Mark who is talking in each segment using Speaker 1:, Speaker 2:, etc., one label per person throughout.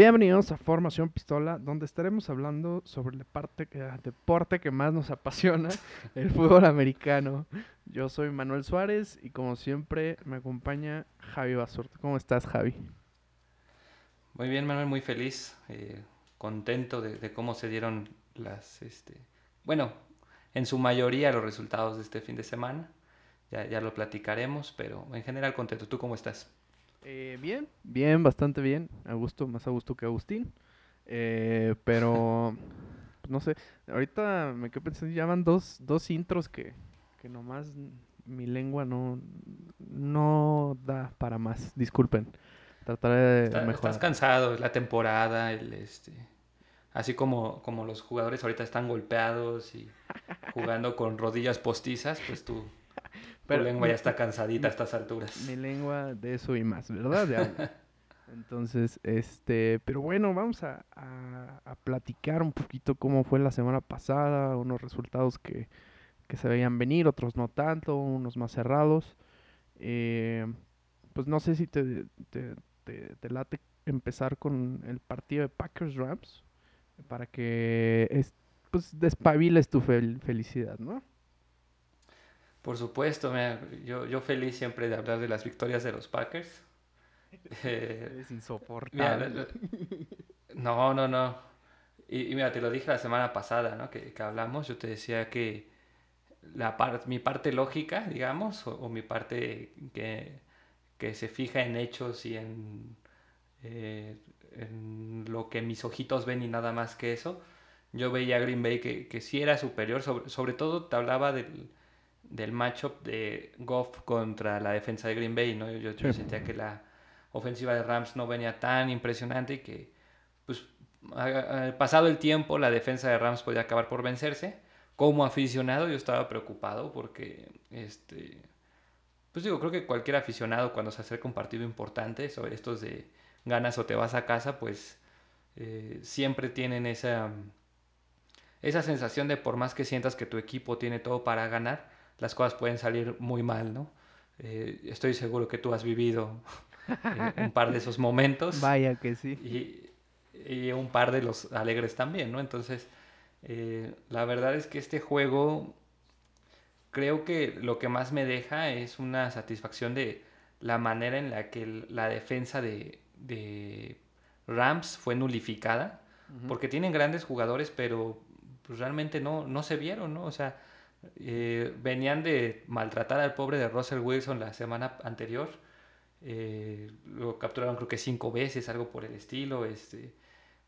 Speaker 1: Bienvenidos a Formación Pistola, donde estaremos hablando sobre el, parte que, el deporte que más nos apasiona, el fútbol americano. Yo soy Manuel Suárez y como siempre me acompaña Javi Basurto. ¿Cómo estás, Javi?
Speaker 2: Muy bien, Manuel, muy feliz, eh, contento de, de cómo se dieron las, este, bueno, en su mayoría los resultados de este fin de semana. Ya, ya lo platicaremos, pero en general contento. ¿Tú cómo estás?
Speaker 1: Eh, bien, bien, bastante bien. A gusto, más a gusto que Agustín. Eh, pero, pues, no sé, ahorita me quedé pensando, ya van dos, dos intros que, que nomás mi lengua no, no da para más. Disculpen. Trataré de
Speaker 2: Está-
Speaker 1: mejorar.
Speaker 2: Estás cansado, es la temporada, el, este, así como, como los jugadores ahorita están golpeados y jugando con rodillas postizas, pues tu
Speaker 1: Pero
Speaker 2: lengua ya está cansadita a estas alturas.
Speaker 1: Mi lengua de eso y más, ¿verdad? De. Entonces, este, pero bueno, vamos a, a- a platicar un poquito cómo fue la semana pasada, unos resultados que, que se veían venir, otros no tanto, unos más cerrados. Eh, pues no sé si te, te, te- te late empezar con el partido de Packers Rams para que es, pues despabiles tu fel- felicidad, ¿no?
Speaker 2: Por supuesto, mira, yo, yo feliz siempre de hablar de las victorias de los Packers. Eh,
Speaker 1: Es insoportable.
Speaker 2: no, no, no. Y, y mira, te lo dije la semana pasada, ¿no? Que, que hablamos. Yo te decía que la par- mi parte lógica, digamos, o, o mi parte que, que se fija en hechos y en, eh, en lo que mis ojitos ven y nada más que eso, yo veía a Green Bay que, que sí era superior. Sobre, sobre todo te hablaba del, del matchup de Goff contra la defensa de Green Bay, ¿no? Yo, yo
Speaker 1: Sí.
Speaker 2: sentía que la ofensiva de Rams no venía tan impresionante y que, pues, pasado el tiempo, la defensa de Rams podía acabar por vencerse. Como aficionado yo estaba preocupado porque, este, pues digo, creo que cualquier aficionado cuando se acerca un partido importante, sobre estos de ganas o te vas a casa, pues eh, siempre tienen esa, esa sensación de por más que sientas que tu equipo tiene todo para ganar, las cosas pueden salir muy mal, ¿no? Eh, estoy seguro que tú has vivido eh, un par de esos momentos
Speaker 1: Vaya que sí.
Speaker 2: y, y un par de los alegres también, ¿no? Entonces, eh, la verdad es que este juego creo que lo que más me deja es una satisfacción de la manera en la que la defensa de, de Rams fue nulificada, porque tienen grandes jugadores, pero pues, realmente no, no se vieron, ¿no? O sea, eh, venían de maltratar al pobre de Russell Wilson la semana anterior. eh, lo capturaron creo que cinco veces, algo por el estilo. Este,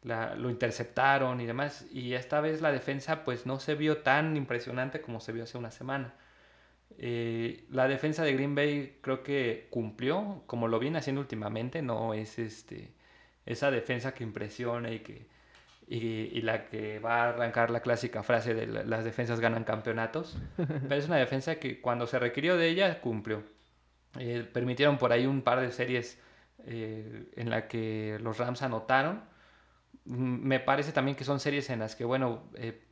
Speaker 2: lo interceptaron y demás. Y esta vez la defensa pues no se vio tan impresionante como se vio hace una semana. Eh, la defensa de Green Bay creo que cumplió, como lo viene haciendo últimamente, no es este, esa defensa que impresiona y que y, y la que va a arrancar la clásica frase de la- las defensas ganan campeonatos, pero es una defensa que cuando se requirió de ella cumplió. Eh, permitieron por ahí un par de series eh, en la que los Rams anotaron. Mm, Me parece también que son series en las que, bueno, eh,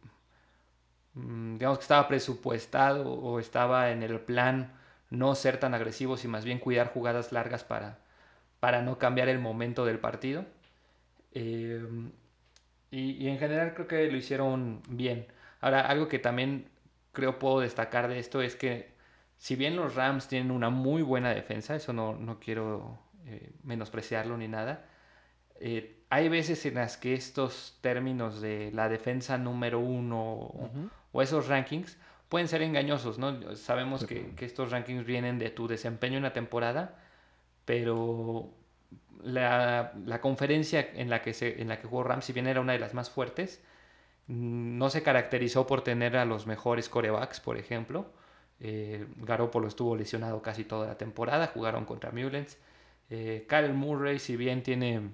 Speaker 2: mm, digamos que estaba presupuestado o estaba en el plan no ser tan agresivos y más bien cuidar jugadas largas para, para no cambiar el momento del partido. Eh, y, y en general creo que lo hicieron bien. Ahora, algo que también creo puedo destacar de esto es que si bien los Rams tienen una muy buena defensa, eso no, no quiero eh, menospreciarlo ni nada, eh, hay veces en las que estos términos de la defensa número uno o,
Speaker 1: Ujú.
Speaker 2: o esos rankings pueden ser engañosos, ¿no? Sabemos que, que estos rankings vienen de tu desempeño en la temporada, pero la, la conferencia en la, que se, en la que jugó Rams, si bien era una de las más fuertes, mm, no se caracterizó por tener a los mejores corebacks, por ejemplo. Eh, Garoppolo estuvo lesionado casi toda la temporada, jugaron contra Mullens. Eh, Murray, si bien tiene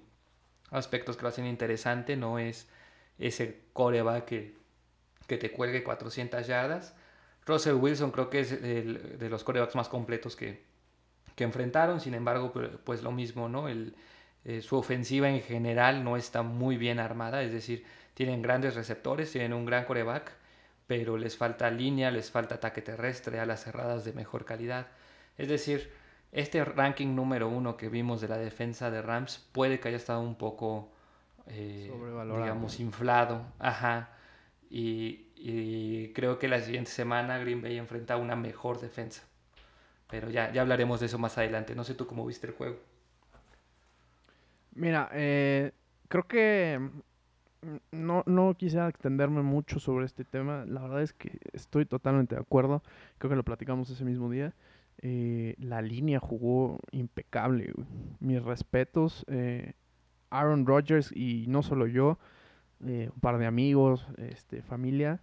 Speaker 2: aspectos que lo hacen interesante, no es ese coreback que, que te cuelgue 400 yardas. Russell Wilson creo que es el- de los corebacks más completos que, que enfrentaron, sin embargo, pu- pues lo mismo, ¿no? El, eh, su ofensiva en general no está muy bien armada, es decir, tienen grandes receptores, tienen un gran coreback, pero les falta línea, les falta ataque terrestre, alas cerradas de mejor calidad. Es decir, este ranking número uno que vimos de la defensa de Rams puede que haya estado un poco eh, digamos, inflado. Ajá. Y, y, creo que la siguiente semana Green Bay enfrenta una mejor defensa. Pero ya, ya hablaremos de eso más adelante. No sé tú cómo viste el juego.
Speaker 1: Mira, eh, creo que no, no quisiera extenderme mucho sobre este tema. La verdad es que estoy totalmente de acuerdo. Creo que lo platicamos ese mismo día. Eh, la línea jugó impecable. Mis respetos. Eh, Aaron Rodgers y no solo yo, un par de amigos, este, familia,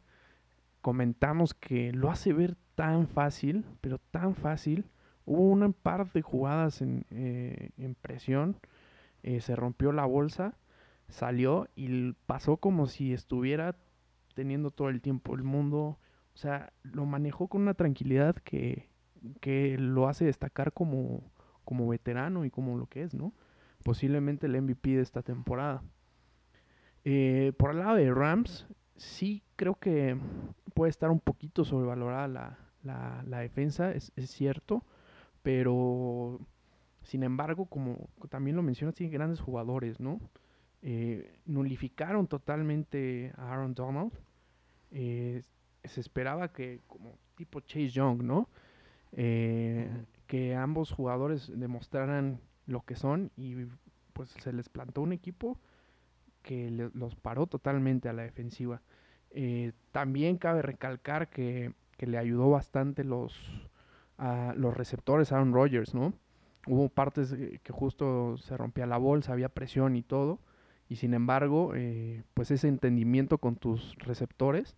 Speaker 1: comentamos que lo hace ver tan fácil, pero tan fácil. Hubo una par de jugadas en, en presión eh, se rompió la bolsa, salió y pasó como si estuviera teniendo todo el tiempo el mundo. O sea, lo manejó con una tranquilidad que, que lo hace destacar como, como veterano y como lo que es, ¿no? Posiblemente el MVP de esta temporada. Eh, por el lado de Rams, sí creo que puede estar un poquito sobrevalorada la, la, la defensa, es, es, cierto, pero sin embargo, como también lo mencionas, tiene grandes jugadores, ¿no? Eh, nulificaron totalmente a Aaron Donald. Eh, se esperaba que, como tipo Chase Young, ¿no? Eh, que ambos jugadores demostraran lo que son y pues se les plantó un equipo que los paró totalmente a la defensiva. También cabe recalcar que, que, le ayudó bastante los, a los receptores Aaron Rodgers, ¿no? Hubo partes que justo se rompía la bolsa, había presión y todo. Y sin embargo, eh, pues ese entendimiento con tus receptores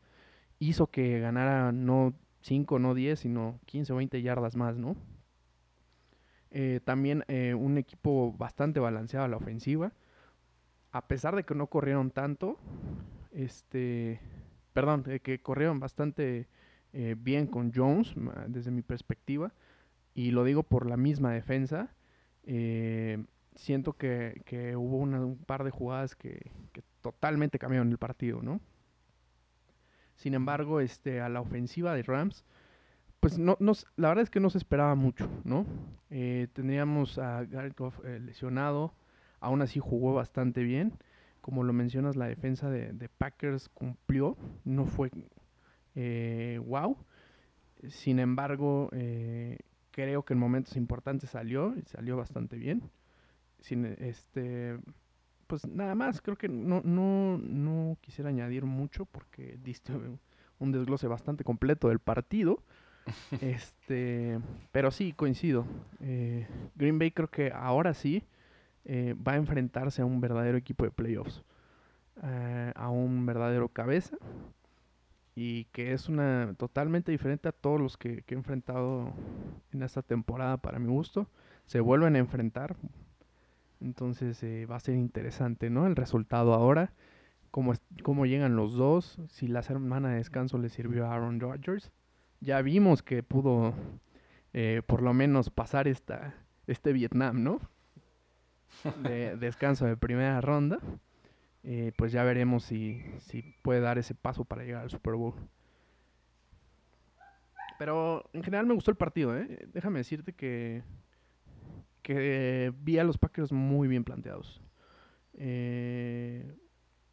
Speaker 1: hizo que ganara no 5, no 10, sino 15 o 20 yardas más, ¿no? Eh, también eh, un equipo bastante balanceado a la ofensiva. A pesar de que no corrieron tanto, este, perdón, que corrieron bastante bien con Jones, desde mi perspectiva y lo digo por la misma defensa. Eh, siento que, hubo un par de jugadas que, totalmente cambiaron el partido, ¿no? Sin embargo, este, a la ofensiva de Rams, pues no, la verdad es que no se esperaba mucho, ¿no? Eh, teníamos a eh, lesionado, aún así jugó bastante bien. Como lo mencionas, la defensa de, de Packers cumplió, no fue wow. Sin embargo, creo que en momentos importantes salió y salió bastante bien. Sin, este, pues nada más, creo que no, no, no quisiera añadir mucho porque diste un desglose bastante completo del partido. este, pero sí, coincido. Eh, Green Bay creo que ahora sí eh, va a enfrentarse a un verdadero equipo de playoffs. Eh, a un verdadero cabeza y que es una totalmente diferente a todos los que, he enfrentado en esta temporada para mi gusto. Se vuelven a enfrentar, entonces eh, va a ser interesante, ¿no? El resultado ahora, cómo, cómo llegan los dos, si la semana de descanso le sirvió a Aaron Rodgers. Ya vimos que pudo por lo menos pasar esta, este Vietnam, ¿no? De descanso de primera ronda. Pues ya veremos si, si puede dar ese paso para llegar al Super Bowl. Pero en general me gustó el partido, ¿eh? Déjame decirte que, que vi a los Packers muy bien planteados. Eh,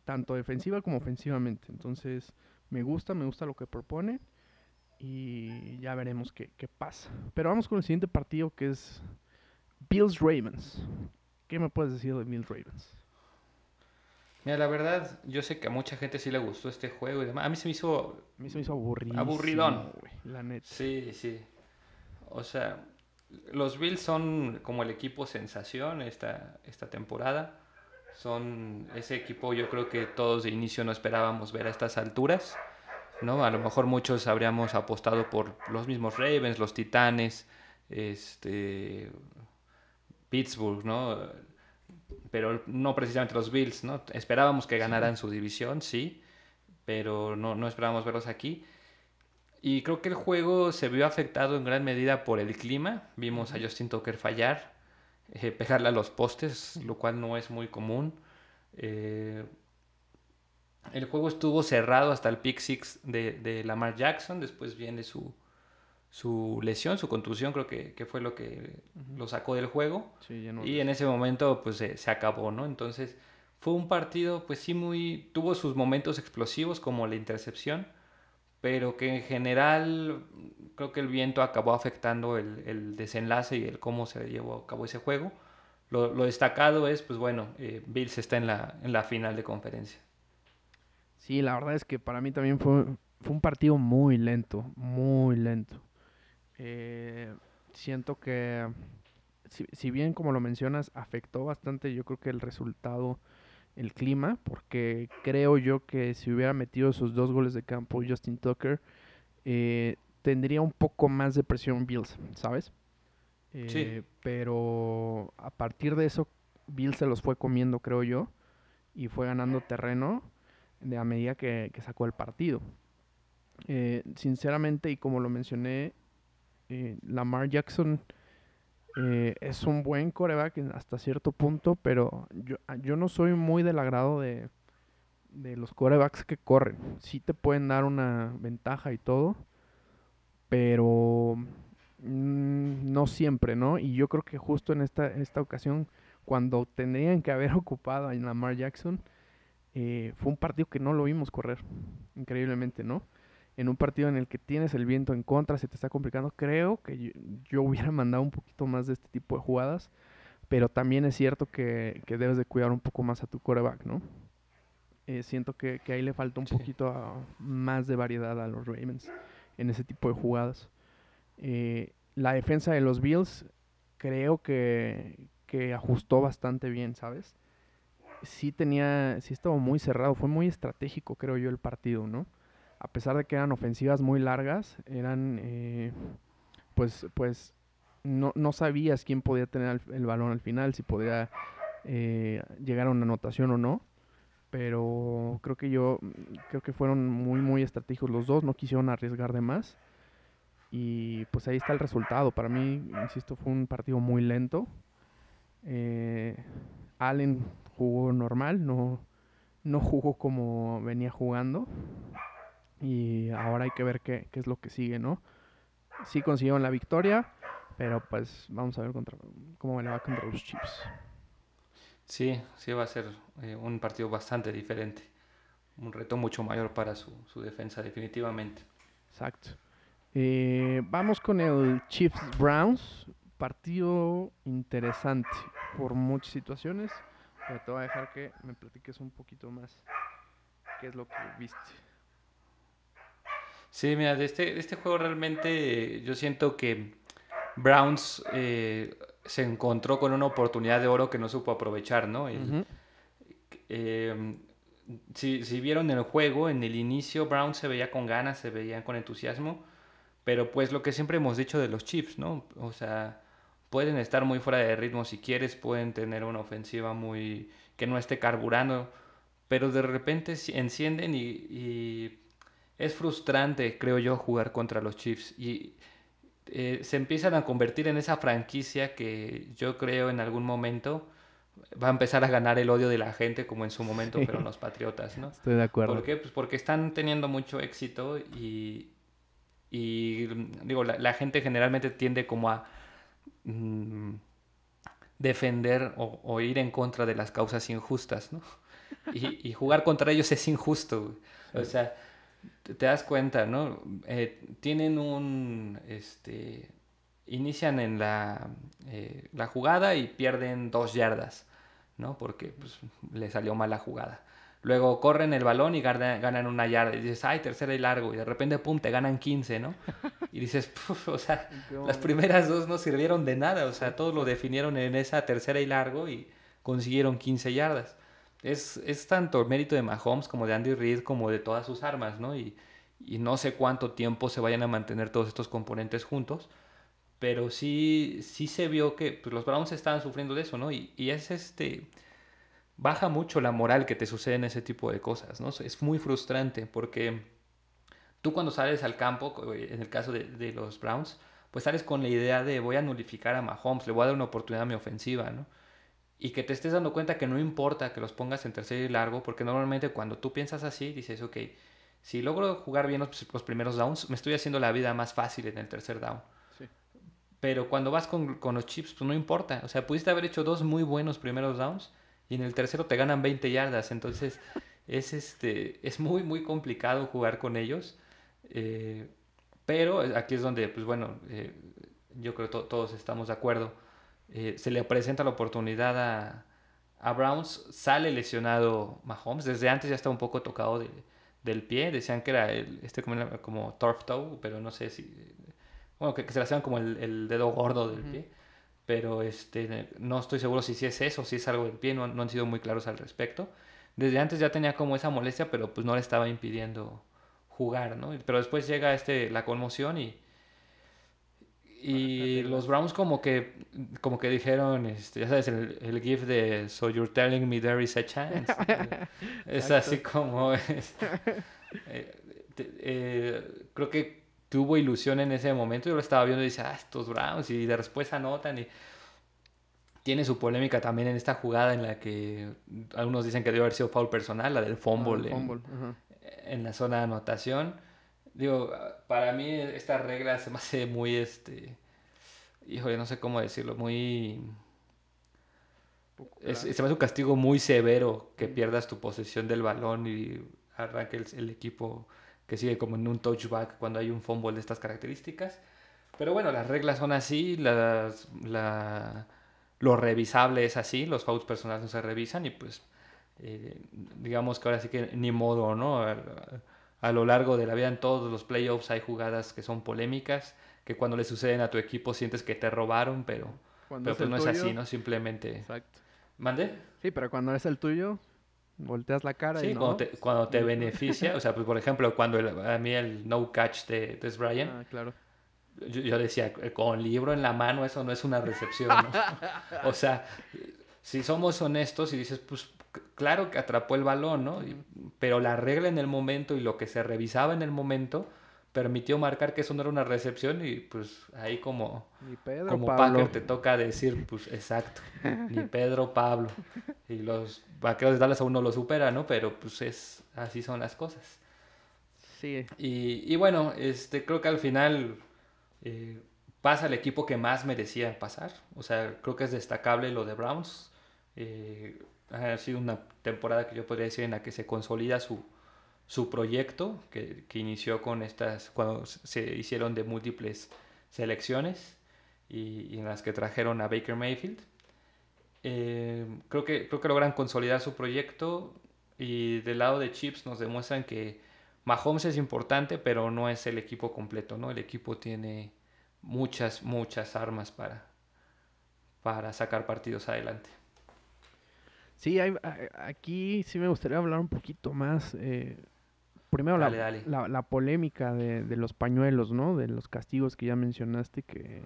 Speaker 1: tanto defensiva como ofensivamente. Entonces, me gusta, me gusta lo que propone. Y ya veremos qué, qué pasa. Pero vamos con el siguiente partido que es Bills Ravens. ¿Qué me puedes decir de Bills Ravens?
Speaker 2: Mira, la verdad, yo sé que a mucha gente sí le gustó este juego y demás. A mí se me hizo...
Speaker 1: A mí se me hizo aburrido.
Speaker 2: Aburridón. la neta. Sí, sí. O sea, los Bills son como el equipo sensación esta, esta temporada. Son ese equipo yo creo que todos de inicio no esperábamos ver a estas alturas. ¿no? A lo mejor muchos habríamos apostado por los mismos Ravens, los Titanes, este, Pittsburgh, ¿no? pero no precisamente los Bills, ¿no? Esperábamos que ganaran su división, sí, pero no, no esperábamos verlos aquí. Y creo que el juego se vio afectado en gran medida por el clima. Vimos a Justin Tucker fallar, eh, pegarle a los postes, lo cual no es muy común. Eh, el juego estuvo cerrado hasta el pick six de, de Lamar Jackson. Después viene su, su lesión, su contusión, creo que, fue lo que lo sacó del juego. y en ese momento, pues se acabó, ¿no? Entonces, fue un partido, pues sí, muy. tuvo sus momentos explosivos, como la intercepción, pero que en general creo que el viento acabó afectando el, desenlace y el cómo se llevó a cabo ese juego. Lo, destacado es, pues bueno, eh, Bills está en la, en la final de conferencia.
Speaker 1: Sí, la verdad es que para mí también fue, fue un partido muy lento, muy lento. Eh, siento que, si, bien como lo mencionas, afectó bastante, yo creo que el resultado, el clima, porque creo yo que si hubiera metido esos dos goles de campo Justin Tucker, eh, tendría un poco más de presión Bills, ¿sabes? sí. Eh, pero a partir de eso, Bills se los fue comiendo, creo yo, y fue ganando terreno de a medida que, sacó el partido. Eh, sinceramente, y como lo mencioné, eh, Lamar Jackson es un buen coreback hasta cierto punto, pero yo, yo no soy muy del agrado de, los corebacks que corren. Sí te pueden dar una ventaja y todo, pero mm, no siempre, ¿no? Y yo creo que justo en esta, esta ocasión, cuando tendrían que haber ocupado a Lamar Jackson, eh, fue un partido que no lo vimos correr, increíblemente, ¿no? En un partido en el que tienes el viento en contra, se te está complicando, creo que yo, hubiera mandado un poquito más de este tipo de jugadas, pero también es cierto que, debes de cuidar un poco más a tu coreback, ¿no? Eh, siento que, ahí le falta un poquito más de variedad a los Ravens en ese tipo de jugadas. Eh, la defensa de los Bills creo que, ajustó bastante bien, ¿sabes? Sí tenía, sí estaba muy cerrado, fue muy estratégico creo yo el partido, ¿no? A pesar de que eran ofensivas muy largas, eran, eh, pues, pues, no, no, sabías quién podía tener el, balón al final, si podía eh, llegar a una anotación o no pero creo que yo creo que fueron muy muy estratégicos los dos, no quisieron arriesgar de más y pues ahí está el resultado. Para mí, insisto, fue un partido muy lento. Eh, Allen jugó normal, no, no jugó como venía jugando y ahora hay que ver qué, qué es lo que sigue, ¿no? Sí consiguieron la victoria, pero pues vamos a ver contra, cómo le va contra los Chiefs.
Speaker 2: Sí, sí va a ser eh, un partido bastante diferente. Un reto mucho mayor para su, defensa, definitivamente.
Speaker 1: Exacto. Eh, vamos con el Chiefs Browns. Partido interesante por muchas situaciones. Pero te voy a dejar que me platiques un poquito más qué es lo que viste.
Speaker 2: Sí, mira, de este, este juego realmente yo siento que Browns eh, se encontró con una oportunidad de oro que no supo aprovechar, ¿no? Em, si, si, vieron el juego, en el inicio Brown se veía con ganas, se veía con entusiasmo, pero pues lo que siempre hemos dicho de los Chiefs, ¿no? O sea, pueden estar muy fuera de ritmo si quieres, pueden tener una ofensiva muy que no esté carburando, pero de repente encienden y, y es frustrante, creo yo, jugar contra los Chiefs. Y eh, se empiezan a convertir en esa franquicia que yo creo en algún momento va a empezar a ganar el odio de la gente como en su momento fueron los Patriotas, ¿no?
Speaker 1: Estoy de acuerdo.
Speaker 2: ¿Por qué? Pues porque están teniendo mucho éxito y, y digo, la, gente generalmente tiende como a mm, defender o, ir en contra de las causas injustas, ¿no? Y, y jugar contra ellos es injusto. O sea, te das cuenta, ¿no? Eh, tienen un, este, inician en la, eh, la, jugada y pierden dos yardas, ¿no? Porque pues, le salió mal la jugada. Luego corren el balón y ganan, una yarda. Y dices, ay, tercera y largo. Y de repente, pum, te ganan 15, ¿no? Y dices, o sea, las primeras dos no sirvieron de nada. O sea, todos lo definieron en esa tercera y largo y consiguieron 15 yardas es, es tanto el mérito de Mahomes como de Andy Reid como de todas sus armas, ¿no? Y, y no sé cuánto tiempo se vayan a mantener todos estos componentes juntos, pero sí, sí se vio que pues, los Browns estaban sufriendo de eso, ¿no? Y, y, es este... Baja mucho la moral que te sucede en ese tipo de cosas, ¿no? Es muy frustrante porque tú cuando sales al campo, en el caso de, de los Browns, pues sales con la idea de voy a nulificar a Mahomes, le voy a dar una oportunidad a mi ofensiva, ¿no? Y que te estés dando cuenta que no importa que los pongas en tercer y largo, porque normalmente cuando tú piensas así, dices, ok, si logro jugar bien los, primeros downs, me estoy haciendo la vida más fácil en el tercer down. Pero cuando vas con, los chips, pues no importa. O sea, pudiste haber hecho dos muy buenos primeros downs y en el tercero te ganan 20 yardas. Entonces es, este, es muy, muy complicado jugar con ellos. Eh, pero aquí es donde, pues bueno, eh, yo creo que todos estamos de acuerdo. Eh, se le presenta la oportunidad a, a, Browns, sale lesionado Mahomes. Desde antes ya está un poco tocado de, del pie. Decían que era el, este como, como turf toe, pero no sé si. Bueno, que, se le hacían como el, el, dedo gordo del pie. Pero este, no estoy seguro si, si es eso, si es algo del pie. No, no han sido muy claros al respecto. Desde antes ya tenía como esa molestia, pero pues no le estaba impidiendo jugar, ¿no? Pero después llega este, la conmoción y, y los Browns como que, como que dijeron, este, ya sabes, el, el gif de So you're telling me there is a chance. es así como es. Eh, eh, creo que tuvo ilusión en ese momento. Yo lo estaba viendo y dice, ah, estos Browns. Y de después anotan y tiene su polémica también en esta jugada en la que algunos dicen que debe haber sido foul personal, la del fumble, ah, en la zona de anotación. Digo, para mí esta regla se me hace muy, este, híjole, no sé cómo decirlo, muy... se me hace un castigo muy severo que pierdas tu posesión del balón y arranque el, equipo que sigue como en un touchback cuando hay un fumble de estas características. Pero bueno, las reglas son así, las, la, lo revisable es así, los fouls personales no se revisan y pues eh, digamos que ahora sí que ni modo, ¿no? A, lo largo de la vida en todos los playoffs hay jugadas que son polémicas, que cuando le suceden a tu equipo sientes que te robaron, pero, pero pues no es así, ¿no? Simplemente... Exacto. ¿Mande?
Speaker 1: Sí, pero cuando es el tuyo, volteas la cara y
Speaker 2: no. cuando te, cuando te beneficia, o sea, pues por ejemplo, cuando a mí el no catch de Des Bryant, ah, claro. Yo, yo, decía, con libro en la mano eso no es una recepción, ¿no? o sea, si somos honestos y dices, pues claro que atrapó el balón, ¿no? Pero la regla en el momento y lo que se revisaba en el momento permitió marcar que eso no era una recepción y pues ahí como, como Packer te toca decir, pues exacto, ni Pedro Pablo. Y los vaqueros de Dallas aún no lo supera, ¿no? Pero pues es, así son las cosas. Sí. Y, y bueno, este, creo que al final eh, pasa el equipo que más merecía pasar. O sea, creo que es destacable lo de Browns. Eh, ha sido una temporada que yo podría decir en la que se consolida su, su proyecto, que, que, inició con estas, cuando se hicieron de múltiples selecciones y, en las que trajeron a Baker Mayfield. Eh, creo, que, creo que logran consolidar su proyecto y del lado de Chips nos demuestran que Mahomes es importante, pero no es el equipo completo, ¿no? El equipo tiene muchas, muchas armas para, para sacar partidos adelante.
Speaker 1: Sí, hay, aquí sí me gustaría hablar un poquito más. Eh, primero la, La, polémica de, de, los pañuelos, ¿no? De los castigos que ya mencionaste, que,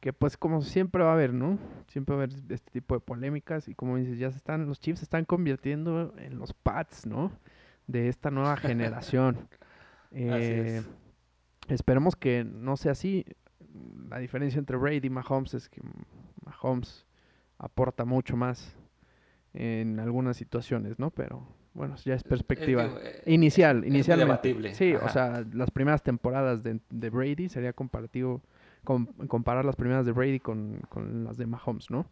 Speaker 1: que pues como siempre va a haber, ¿no? Siempre va a haber este tipo de polémicas y como dices, ya se están, los Chiefs se están convirtiendo en los Pats, ¿no? De esta nueva generación. eh, esperemos que no sea así. La diferencia entre Brady y Mahomes es que Mahomes aporta mucho más en algunas situaciones, ¿no? Pero bueno, ya es perspectiva eh, inicial, inicialmente. sí, o sea, las primeras temporadas de, Brady sería comparativo, comparar las primeras de Brady con, las de Mahomes, ¿no?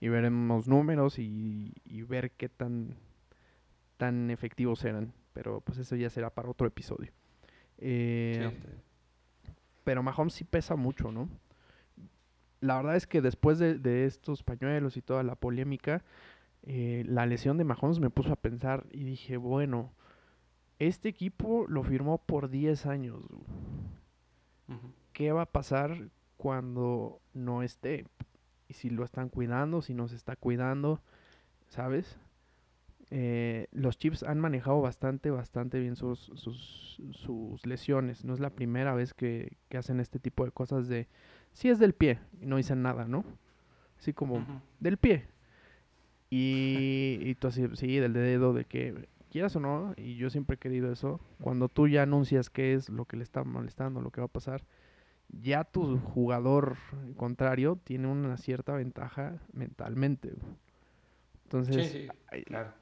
Speaker 1: Y veremos números y, ver qué tan, tan efectivos eran. Pero pues eso ya será para otro episodio. Eh, pero Mahomes sí pesa mucho, ¿no? La verdad es que después de, de estos pañuelos y toda la polémica, eh, la lesión de Mahomes me puso a pensar y dije, bueno, este equipo lo firmó por 10 años. ¿Qué va a pasar cuando no esté? Y si lo están cuidando, si no se está cuidando, ¿sabes? Eh, los Chiefs han manejado bastante, bastante bien sus, sus, sus lesiones. No es la primera vez que, que, hacen este tipo de cosas de... Si es del pie y no dicen nada, ¿no? Así como del pie. Y, y tú así, sí, del dedo de que quieras o no, y yo siempre he querido eso, cuando tú ya anuncias qué es lo que le está molestando, lo que va a pasar, ya tu jugador contrario tiene una cierta ventaja mentalmente. Entonces,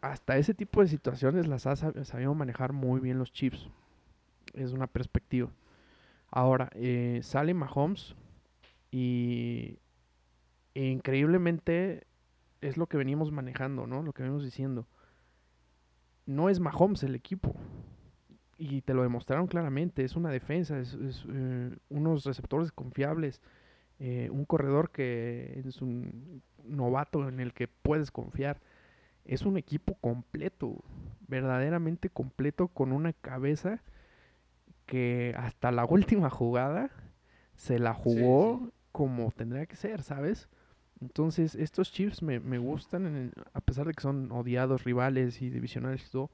Speaker 1: hasta ese tipo de situaciones las ha sabido manejar muy bien los Chiefs. Es una perspectiva. Ahora, eh, sale Mahomes y increíblemente es lo que venimos manejando, ¿no? Lo que venimos diciendo. No es Mahomes el equipo. Y te lo demostraron claramente. Es una defensa, es, eh, unos receptores confiables, eh, un corredor que es un novato en el que puedes confiar. Es un equipo completo, verdaderamente completo, con una cabeza que hasta la última jugada se la jugó como tendría que ser, ¿sabes? Entonces, estos Chiefs me, me gustan, a pesar de que son odiados rivales y divisionales y todo.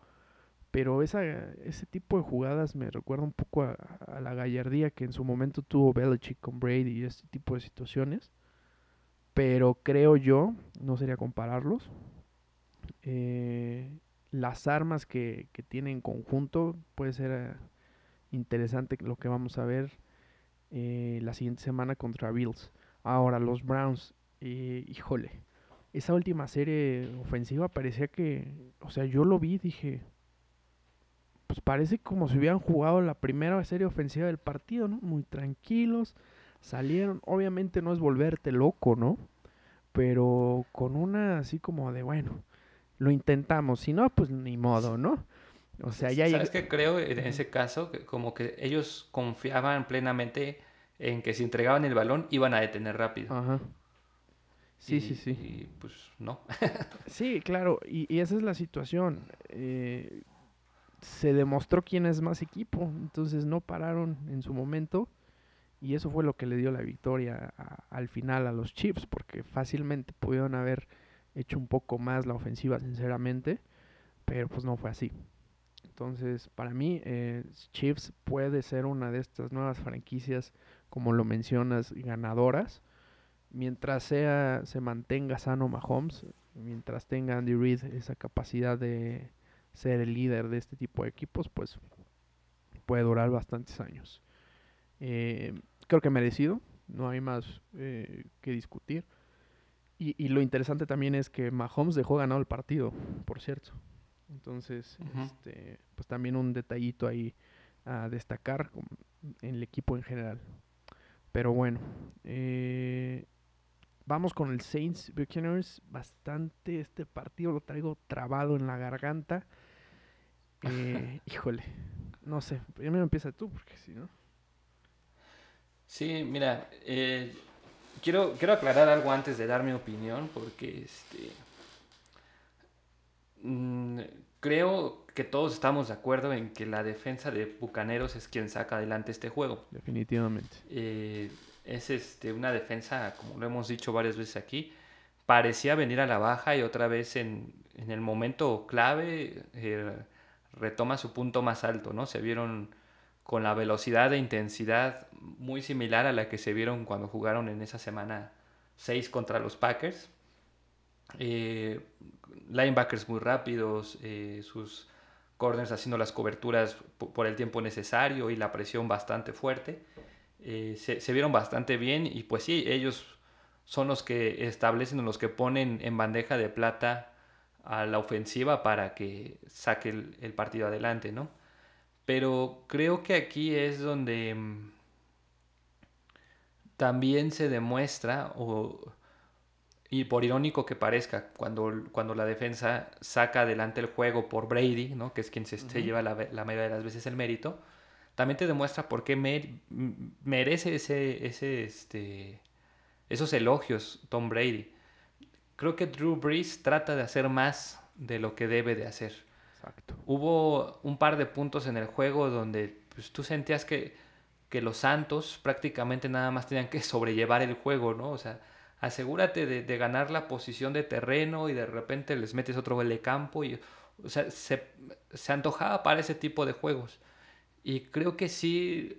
Speaker 1: Pero esa, ese tipo de jugadas me recuerda un poco a, la gallardía que en su momento tuvo Belichick con Brady y este tipo de situaciones. Pero creo yo, no sería compararlos, eh, las armas que, que tiene en conjunto puede ser eh, interesante lo que vamos a ver eh, la siguiente semana contra Bills. Ahora, los Browns eh, híjole, esa última serie ofensiva parecía que, o sea, yo lo vi, dije, pues parece como si hubieran jugado la primera serie ofensiva del partido, ¿no? Muy tranquilos, salieron, obviamente no es volverte loco, ¿no? Pero con una así como de, bueno, lo intentamos, si no, pues ni modo, ¿no?
Speaker 2: O sea, ya... ¿Sabes qué creo en ese caso? como que ellos confiaban plenamente en que si entregaban el balón iban a detener rápido. Ajá.
Speaker 1: Sí, sí, sí.
Speaker 2: Y pues no.
Speaker 1: sí, claro, y, esa es la situación. Eh, se demostró quién es más equipo, entonces no pararon en su momento y eso fue lo que le dio la victoria al final a los Chiefs, porque fácilmente pudieron haber hecho un poco más la ofensiva, sinceramente, pero pues no fue así. Entonces, para mí, eh, Chiefs puede ser una de estas nuevas franquicias, como lo mencionas, ganadoras mientras sea se mantenga sano Mahomes, mientras tenga Andy Reid esa capacidad de ser el líder de este tipo de equipos, pues puede durar bastantes años. Eh, creo que merecido, no hay más eh, que discutir. Y, lo interesante también es que Mahomes dejó ganado el partido, por cierto. Entonces, este, pues también un detallito ahí a destacar en el equipo en general. Pero bueno, eh, Vamos con el Saints Buccaneers. Bastante este partido lo traigo trabado en la garganta. Eh, híjole, no sé. Primero empieza tú, porque si no.
Speaker 2: Sí, mira, eh, quiero, quiero aclarar algo antes de dar mi opinión, porque este. Mm, creo que todos estamos de acuerdo en que la defensa de Bucaneros es quien saca adelante este juego.
Speaker 1: Definitivamente.
Speaker 2: Eh, es este, una defensa, como lo hemos dicho varias veces aquí, parecía venir a la baja y otra vez en, el momento clave eh, retoma su punto más alto, ¿no? Se vieron con la velocidad e intensidad muy similar a la que se vieron cuando jugaron en esa semana 6 contra los Packers. Eh, linebackers muy rápidos, eh, sus corners haciendo las coberturas por el tiempo necesario y la presión bastante fuerte. Eh, se, vieron bastante bien y pues sí, ellos son los que establecen, los que ponen en bandeja de plata a la ofensiva para que saque el, partido adelante, ¿no? Pero creo que aquí es donde mm, también se demuestra, o, y por irónico que parezca, cuando, cuando la defensa saca adelante el juego por Brady, ¿no? que es quien se, lleva la, la, mayoría de las veces el mérito, también te demuestra por qué merece ese, ese, este, esos elogios Tom Brady. Creo que Drew Brees trata de hacer más de lo que debe de hacer. Exacto. Hubo un par de puntos en el juego donde pues, tú sentías que, que los Santos prácticamente nada más tenían que sobrellevar el juego, ¿no? O sea, asegúrate de, ganar la posición de terreno y de repente les metes otro gol de campo y, o sea, se, se antojaba para ese tipo de juegos. Y creo que sí,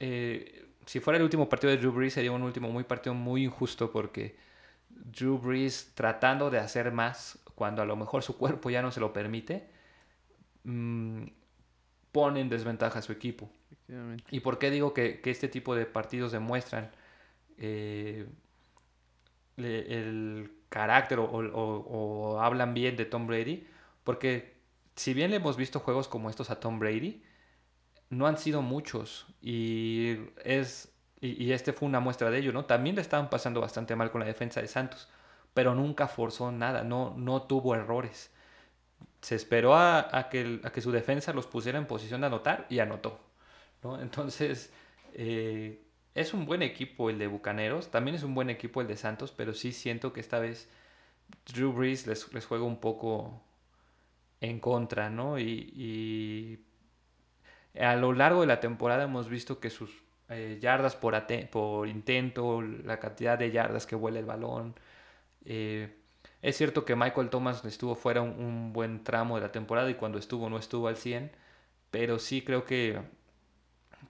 Speaker 2: eh, si fuera el último partido de Drew Brees sería un último muy partido muy injusto porque Drew Brees tratando de hacer más cuando a lo mejor su cuerpo ya no se lo permite, mm, pone en desventaja a su equipo. ¿Y por qué digo que, este tipo de partidos demuestran eh, el carácter o, o hablan bien de Tom Brady? Porque si bien le hemos visto juegos como estos a Tom Brady, no han sido muchos y es y, este fue una muestra de ello, ¿no? También le estaban pasando bastante mal con la defensa de Santos, pero nunca forzó nada, no, no tuvo errores. Se esperó a, que, a que su defensa los pusiera en posición de anotar y anotó. ¿no? Entonces, eh, es un buen equipo el de Bucaneros, también es un buen equipo el de Santos, pero sí siento que esta vez Drew Brees les, les juega un poco en contra, ¿no? Y, a lo largo de la temporada hemos visto que sus eh, yardas por, por intento, la cantidad de yardas que vuela el balón. Eh, es cierto que Michael Thomas estuvo fuera un, buen tramo de la temporada y cuando estuvo no estuvo al 100, pero sí creo que,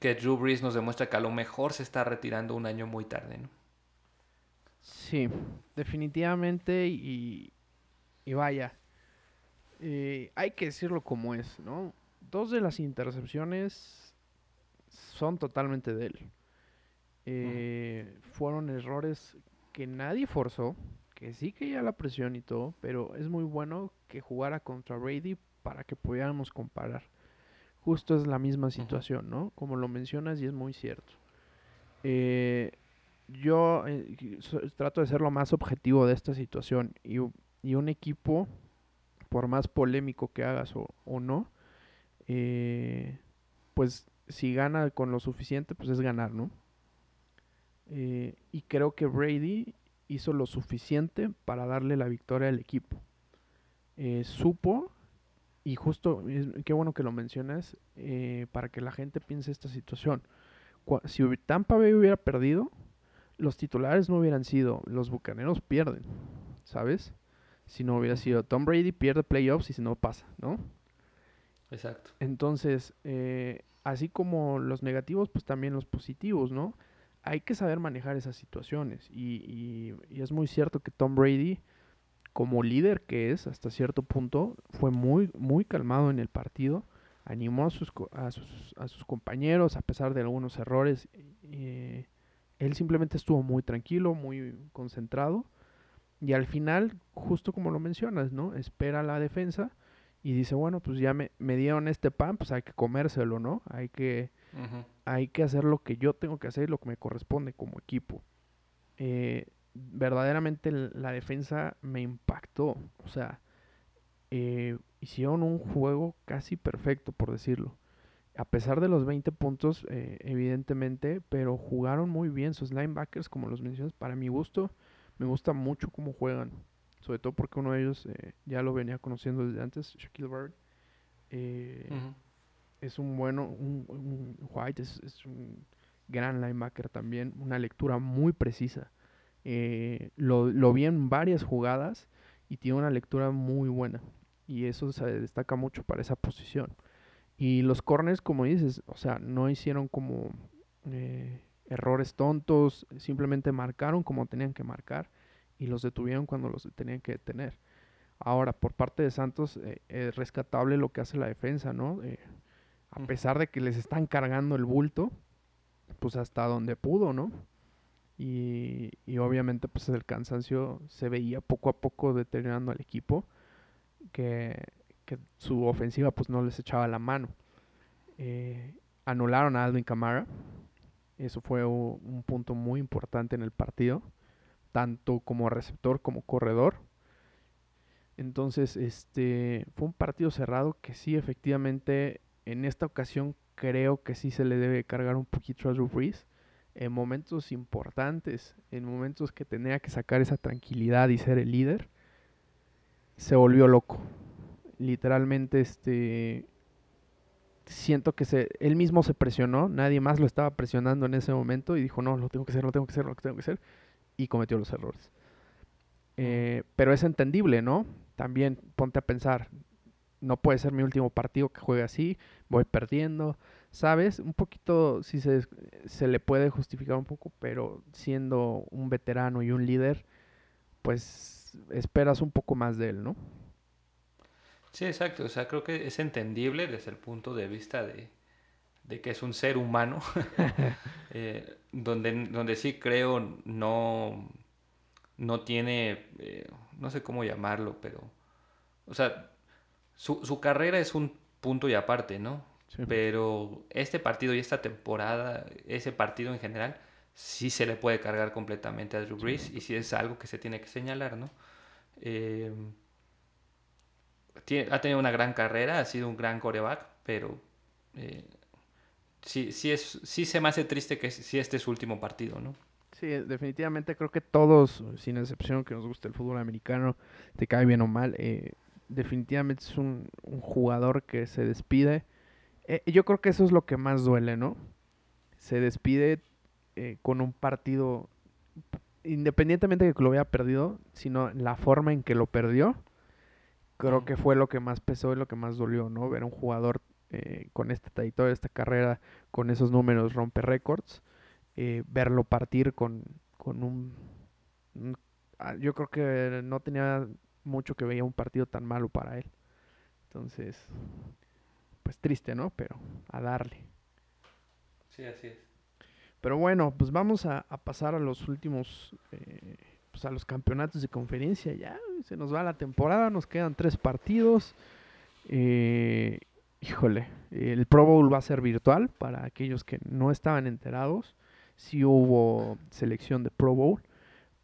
Speaker 2: que Drew Brees nos demuestra que a lo mejor se está retirando un año muy tarde, ¿no?
Speaker 1: Sí, definitivamente y, y vaya, eh, hay que decirlo como es, ¿no? Dos de las intercepciones son totalmente de él. Eh, fueron errores que nadie forzó, que sí que ya la presión y todo, pero es muy bueno que jugara contra Brady para que pudiéramos comparar. Justo es la misma situación, ¿no? Como lo mencionas y es muy cierto. Eh, yo trato de ser lo más objetivo de esta situación y, y un equipo por más polémico que hagas o, no, eh, pues si gana con lo suficiente, pues es ganar, ¿no? Eh, y creo que Brady hizo lo suficiente para darle la victoria al equipo. Eh, supo, y justo, qué bueno que lo mencionas, para que la gente piense esta situación. si Tampa Bay hubiera perdido, los titulares no hubieran sido, los Bucaneros pierden, ¿sabes? si no hubiera sido Tom Brady, pierde playoffs y si no pasa, ¿no?
Speaker 2: Exacto.
Speaker 1: Entonces, eh, así como los negativos, pues también los positivos, ¿no? Hay que saber manejar esas situaciones. Y, y, es muy cierto que Tom Brady, como líder que es hasta cierto punto, fue muy, muy calmado en el partido. Animó a sus, a sus, a sus compañeros a pesar de algunos errores. Eh, él simplemente estuvo muy tranquilo, muy concentrado y al final, justo como lo mencionas, ¿no? Espera la defensa y dice, bueno, pues ya me, me dieron este pan, pues hay que comérselo, ¿no? Hay que, hay que hacer lo que yo tengo que hacer y lo que me corresponde como equipo. Eh, verdaderamente la defensa me impactó. O sea, eh, hicieron un juego casi perfecto, por decirlo. A pesar de los 20 puntos, eh, evidentemente, pero jugaron muy bien sus linebackers, como los mencionas, para mi gusto me gusta mucho cómo juegan. Sobre todo porque uno de ellos eh, ya lo venía conociendo desde antes, Shaquille Barrett. Eh, es un bueno, un, White es, un gran linebacker también, una lectura muy precisa. Eh, lo, lo, vi en varias jugadas y tiene una lectura muy buena. Y eso se destaca mucho para esa posición. Y los corners, como dices, o sea, no hicieron como errores tontos, simplemente marcaron como tenían que marcar y los detuvieron cuando los tenían que detener. Ahora, por parte de Santos, eh, es rescatable lo que hace la defensa, ¿no? Eh, a pesar de que les están cargando el bulto, pues hasta donde pudo, ¿no? Y, y, obviamente pues el cansancio se veía poco a poco deteriorando al equipo, que, que su ofensiva pues no les echaba la mano. Eh, anularon a Alvin Camara, eso fue un punto muy importante en el partido, tanto como receptor como corredor. Entonces, este fue un partido cerrado que sí, efectivamente, en esta ocasión creo que sí se le debe cargar un poquito a Drew Brees. En momentos importantes, en momentos que tenía que sacar esa tranquilidad y ser el líder, se volvió loco. Literalmente, este, siento que se, él mismo se presionó, nadie más lo estaba presionando en ese momento y dijo, no, lo tengo que hacer, lo tengo que hacer, lo tengo que hacer, y cometió los errores. Eh, pero es entendible, ¿no? También ponte a pensar, no puede ser mi último partido que juegue así, voy perdiendo, ¿sabes? Un poquito, si se, se le puede justificar un poco, pero siendo un veterano y un líder, pues esperas un poco más de él, ¿no?
Speaker 2: Sí, exacto. O sea, creo que es entendible desde el punto de vista de, que es un ser humano, eh, donde, donde sí creo no, no tiene, eh, no sé cómo llamarlo, pero, o sea, su, su carrera es un punto y aparte, ¿no? Pero este partido y esta temporada, ese partido en general, sí se le puede cargar completamente a Drew Brees y sí es algo que se tiene que señalar, ¿no? Eh, ha tenido una gran carrera, ha sido un gran coreback, pero eh, sí, sí, es, sí se me hace triste que si este es su último partido, ¿no?
Speaker 1: Sí, definitivamente creo que todos, sin excepción que nos guste el fútbol americano, te cae bien o mal, eh, definitivamente es un, jugador que se despide. Eh, yo creo que eso es lo que más duele, ¿no? Se despide eh, con un partido, independientemente de que lo haya perdido, sino la forma en que lo perdió, creo que fue lo que más pesó y lo que más dolió, ¿no? Ver a un jugador eh, con esta trayectoria, esta carrera, con esos números rompe récords, verlo partir con, con un, ah, Yo creo que no tenía mucho que veía un partido tan malo para él. Entonces, pues triste, ¿no? Pero a darle.
Speaker 2: Sí, así es.
Speaker 1: Pero bueno, pues vamos a, pasar a los últimos, eh, pues a los campeonatos de conferencia. Ya se nos va la temporada, nos quedan tres partidos. Eh, híjole, el Pro Bowl va a ser virtual para aquellos que no estaban enterados. Sí hubo selección de Pro Bowl.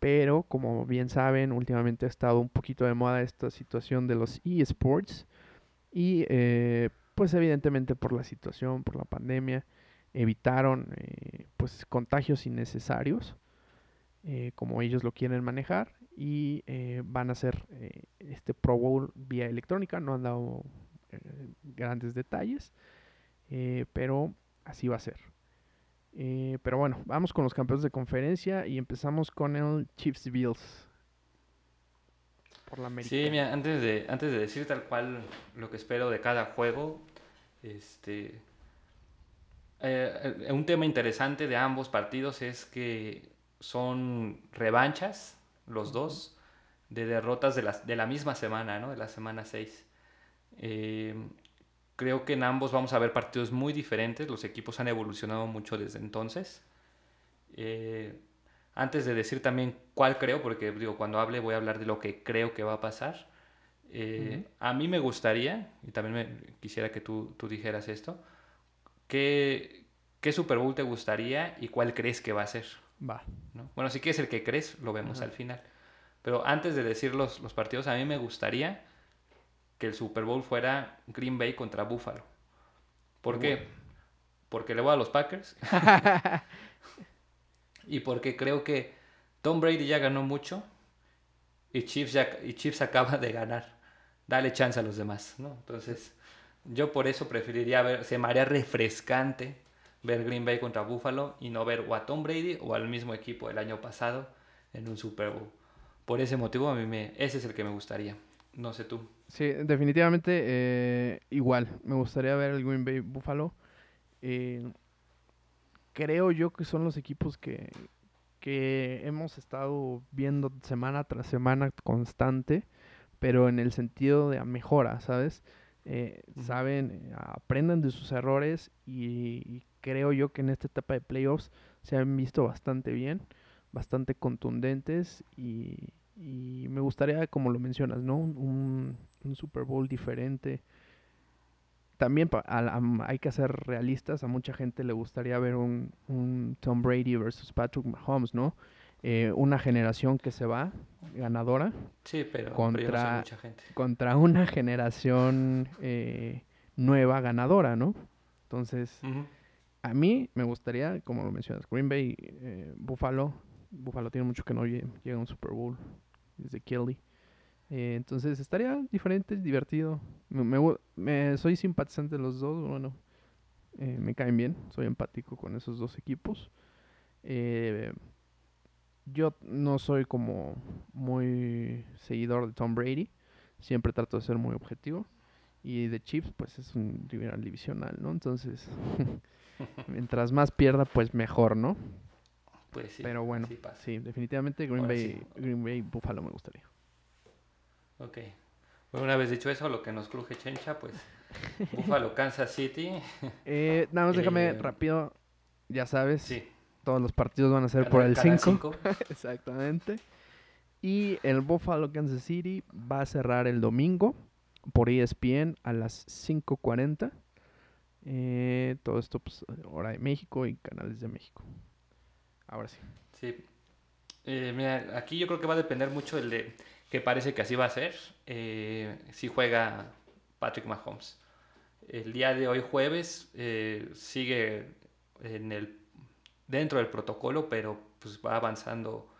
Speaker 1: Pero como bien saben, últimamente ha estado un poquito de moda esta situación de los eSports. Y eh, pues evidentemente por la situación, por la pandemia, evitaron eh, pues contagios innecesarios, eh, como ellos lo quieren manejar. Y van a hacer este Pro Bowl vía electrónica. No han dado grandes detalles. pero así va a ser. Eh, pero bueno, vamos con los campeones de conferencia y empezamos con el Chiefs Bills.
Speaker 2: Por la. Sí, mira, antes de, antes de decir tal cual lo que espero de cada juego, este, eh, un tema interesante de ambos partidos es que son revanchas, los dos, de derrotas de la, de la misma semana, ¿no? De la semana 6. Eh, Creo que en ambos vamos a ver partidos muy diferentes. Los equipos han evolucionado mucho desde entonces. Eh, antes de decir también cuál creo, porque digo, cuando hable voy a hablar de lo que creo que va a pasar. Eh, a mí me gustaría, y también me, quisiera que tú, tú dijeras esto, ¿qué, ¿qué, Super Bowl te gustaría y cuál crees que va a ser?
Speaker 1: Va.
Speaker 2: Bueno, si quieres el que crees, lo vemos al final. Pero antes de decir los, los partidos, a mí me gustaría que el Super Bowl fuera Green Bay contra Buffalo. ¿Por qué? Porque le voy a los Packers. y porque creo que Tom Brady ya ganó mucho y Chiefs, ya, y Chiefs acaba de ganar. Dale chance a los demás, ¿no? Entonces, yo por eso preferiría ver, se me haría refrescante ver Green Bay contra Buffalo y no ver o a Tom Brady o al mismo equipo del año pasado en un Super Bowl. Por ese motivo, a mí me, ese es el que me gustaría. No sé tú.
Speaker 1: Sí, definitivamente eh, igual. Me gustaría ver el Green Bay Buffalo. Eh, creo yo que son los equipos que, que hemos estado viendo semana tras semana constante, pero en el sentido de mejora, ¿sabes? Eh, saben, aprendan de sus errores y, creo yo que en esta etapa de playoffs se han visto bastante bien, bastante contundentes y, y me gustaría, como lo mencionas, ¿no? Un, Super Bowl diferente. También hay que ser realistas. A mucha gente le gustaría ver un, Tom Brady versus Patrick Mahomes, ¿no? Eh, una generación que se va ganadora.
Speaker 2: Sí, pero
Speaker 1: contra,
Speaker 2: mucha gente.
Speaker 1: contra una generación eh, nueva ganadora, ¿no? Entonces, a mí me gustaría, como lo mencionas, Green Bay, eh, Buffalo. Buffalo tiene mucho que no llega a un Super Bowl desde Kelly. Eh, entonces estaría diferente, divertido. Me, soy simpatizante de los dos, bueno, eh, me caen bien, soy empático con esos dos equipos. Eh, yo no soy como muy seguidor de Tom Brady, siempre trato de ser muy objetivo. Y de Chiefs, pues es un rival divisional, ¿no? Entonces, mientras más pierda, pues mejor, ¿no?
Speaker 2: Pues sí.
Speaker 1: Pero bueno, sí, definitivamente Green Bay, Green Bay Buffalo me gustaría.
Speaker 2: Ok. Bueno, una vez dicho eso, lo que nos cruje Chencha, pues Buffalo, Kansas City.
Speaker 1: Eh, nada más déjame eh, rápido, ya sabes. Sí. Todos los partidos van a ser por el 5. Exactamente. Y el Buffalo Kansas City va a cerrar el domingo por ESPN a las 5.40. Eh, todo esto, pues, hora de México y canales de México. Ahora sí.
Speaker 2: Sí. Eh, mira, aquí yo creo que va a depender mucho el de que parece que así va a ser. Eh, si juega Patrick Mahomes. El día de hoy jueves eh, sigue en el dentro del protocolo, pero pues va avanzando,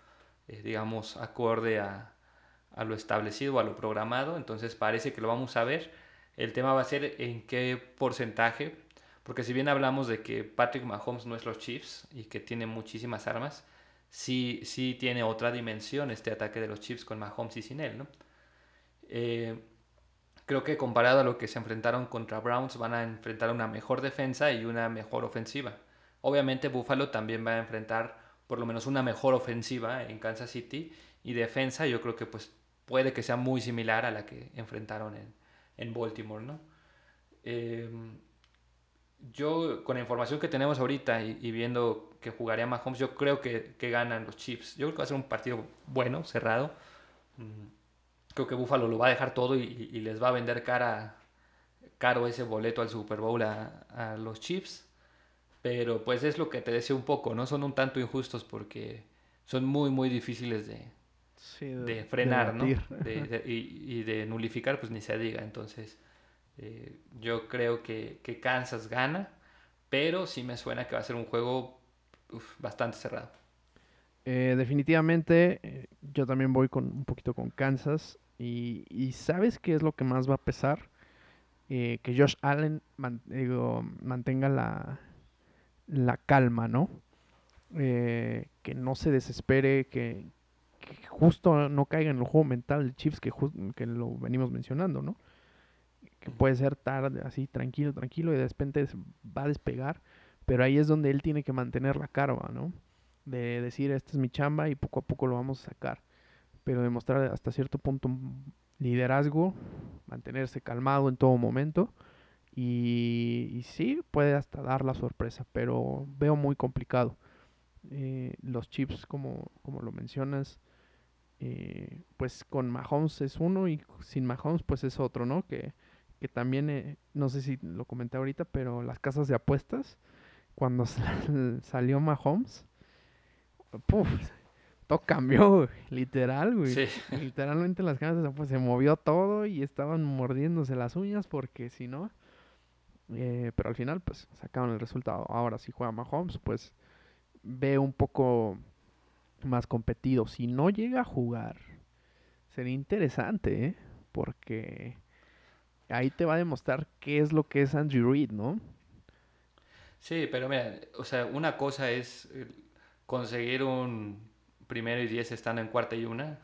Speaker 2: digamos, acorde a, a lo establecido, a lo programado. Entonces parece que lo vamos a ver. El tema va a ser en qué porcentaje, porque si bien hablamos de que Patrick Mahomes no es los Chiefs y que tiene muchísimas armas, sí, sí tiene otra dimensión este ataque de los Chiefs con Mahomes y sin él, ¿no? Eh, creo que comparado a lo que se enfrentaron contra Browns, van a enfrentar una mejor defensa y una mejor ofensiva. Obviamente Buffalo también va a enfrentar por lo menos una mejor ofensiva en Kansas City y defensa yo creo que pues puede que sea muy similar a la que enfrentaron en, en Baltimore, ¿no? Eh, yo, con la información que tenemos ahorita y, y, viendo que jugaría Mahomes, yo creo que, que, ganan los Chiefs. Yo creo que va a ser un partido bueno, cerrado. Mm, creo que Buffalo lo va a dejar todo y, y les va a vender cara, caro ese boleto al Super Bowl a, a, los Chiefs. Pero pues es lo que te decía un poco, ¿no? Son un tanto injustos porque son muy, muy difíciles de, sí, de, de, frenar, de ¿no? Y, y, de nulificar, pues ni se diga. Entonces, eh, yo creo que, que, Kansas gana, pero sí me suena que va a ser un juego bastante cerrado.
Speaker 1: Eh, definitivamente, eh, yo también voy con un poquito con Kansas. Y, y ¿sabes qué es lo que más va a pesar? Que Josh Allen digo, mantenga la, la calma, ¿no? que no se desespere, que, que, justo no caiga en el juego mental de Chiefs que, que lo venimos mencionando, ¿no? Que puede ser tarde, así tranquilo, tranquilo, y de repente va a despegar, pero ahí es donde él tiene que mantener la carga, ¿no? De decir, esta es mi chamba y poco a poco lo vamos a sacar, pero demostrar hasta cierto punto liderazgo, mantenerse calmado en todo momento, y, y sí, puede hasta dar la sorpresa, pero veo muy complicado. Eh, los chips, como, como lo mencionas, eh, pues con Mahomes es uno y sin Mahomes pues es otro, ¿no? Que que también, eh, no sé si lo comenté ahorita, pero las casas de apuestas, cuando salió Mahomes, puf, todo cambió, literal, güey. Sí. Literalmente las casas de apuestas se movió todo y estaban mordiéndose las uñas porque si no, eh, pero al final pues sacaron el resultado. Ahora si juega Mahomes, pues ve un poco más competido. Si no llega a jugar, sería interesante, ¿eh? Porque ahí te va a demostrar qué es lo que es Andrew Reid, ¿no?
Speaker 2: Sí, pero mira, o sea, una cosa es conseguir un primero y diez estando en cuarta y una,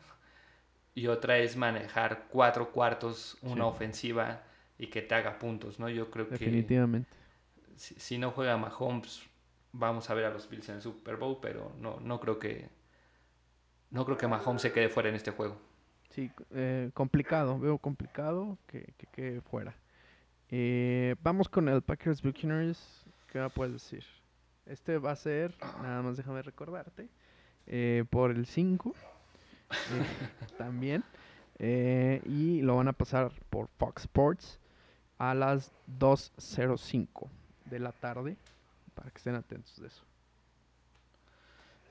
Speaker 2: y otra es manejar cuatro cuartos, una sí. ofensiva y que te haga puntos, ¿no? Yo creo
Speaker 1: Definitivamente.
Speaker 2: que si, si, no juega Mahomes, vamos a ver a los Bills en el Super Bowl, pero no, no creo que no creo que Mahomes se quede fuera en este juego.
Speaker 1: Sí, eh, complicado, veo complicado que, que, fuera. Eh, vamos con el Packers Buccaneers. ¿Qué me puedes decir? Este va a ser, nada más déjame recordarte, eh, por el 5 también. y lo van a pasar por Fox Sports a las 2.05 de la tarde para que estén atentos de eso.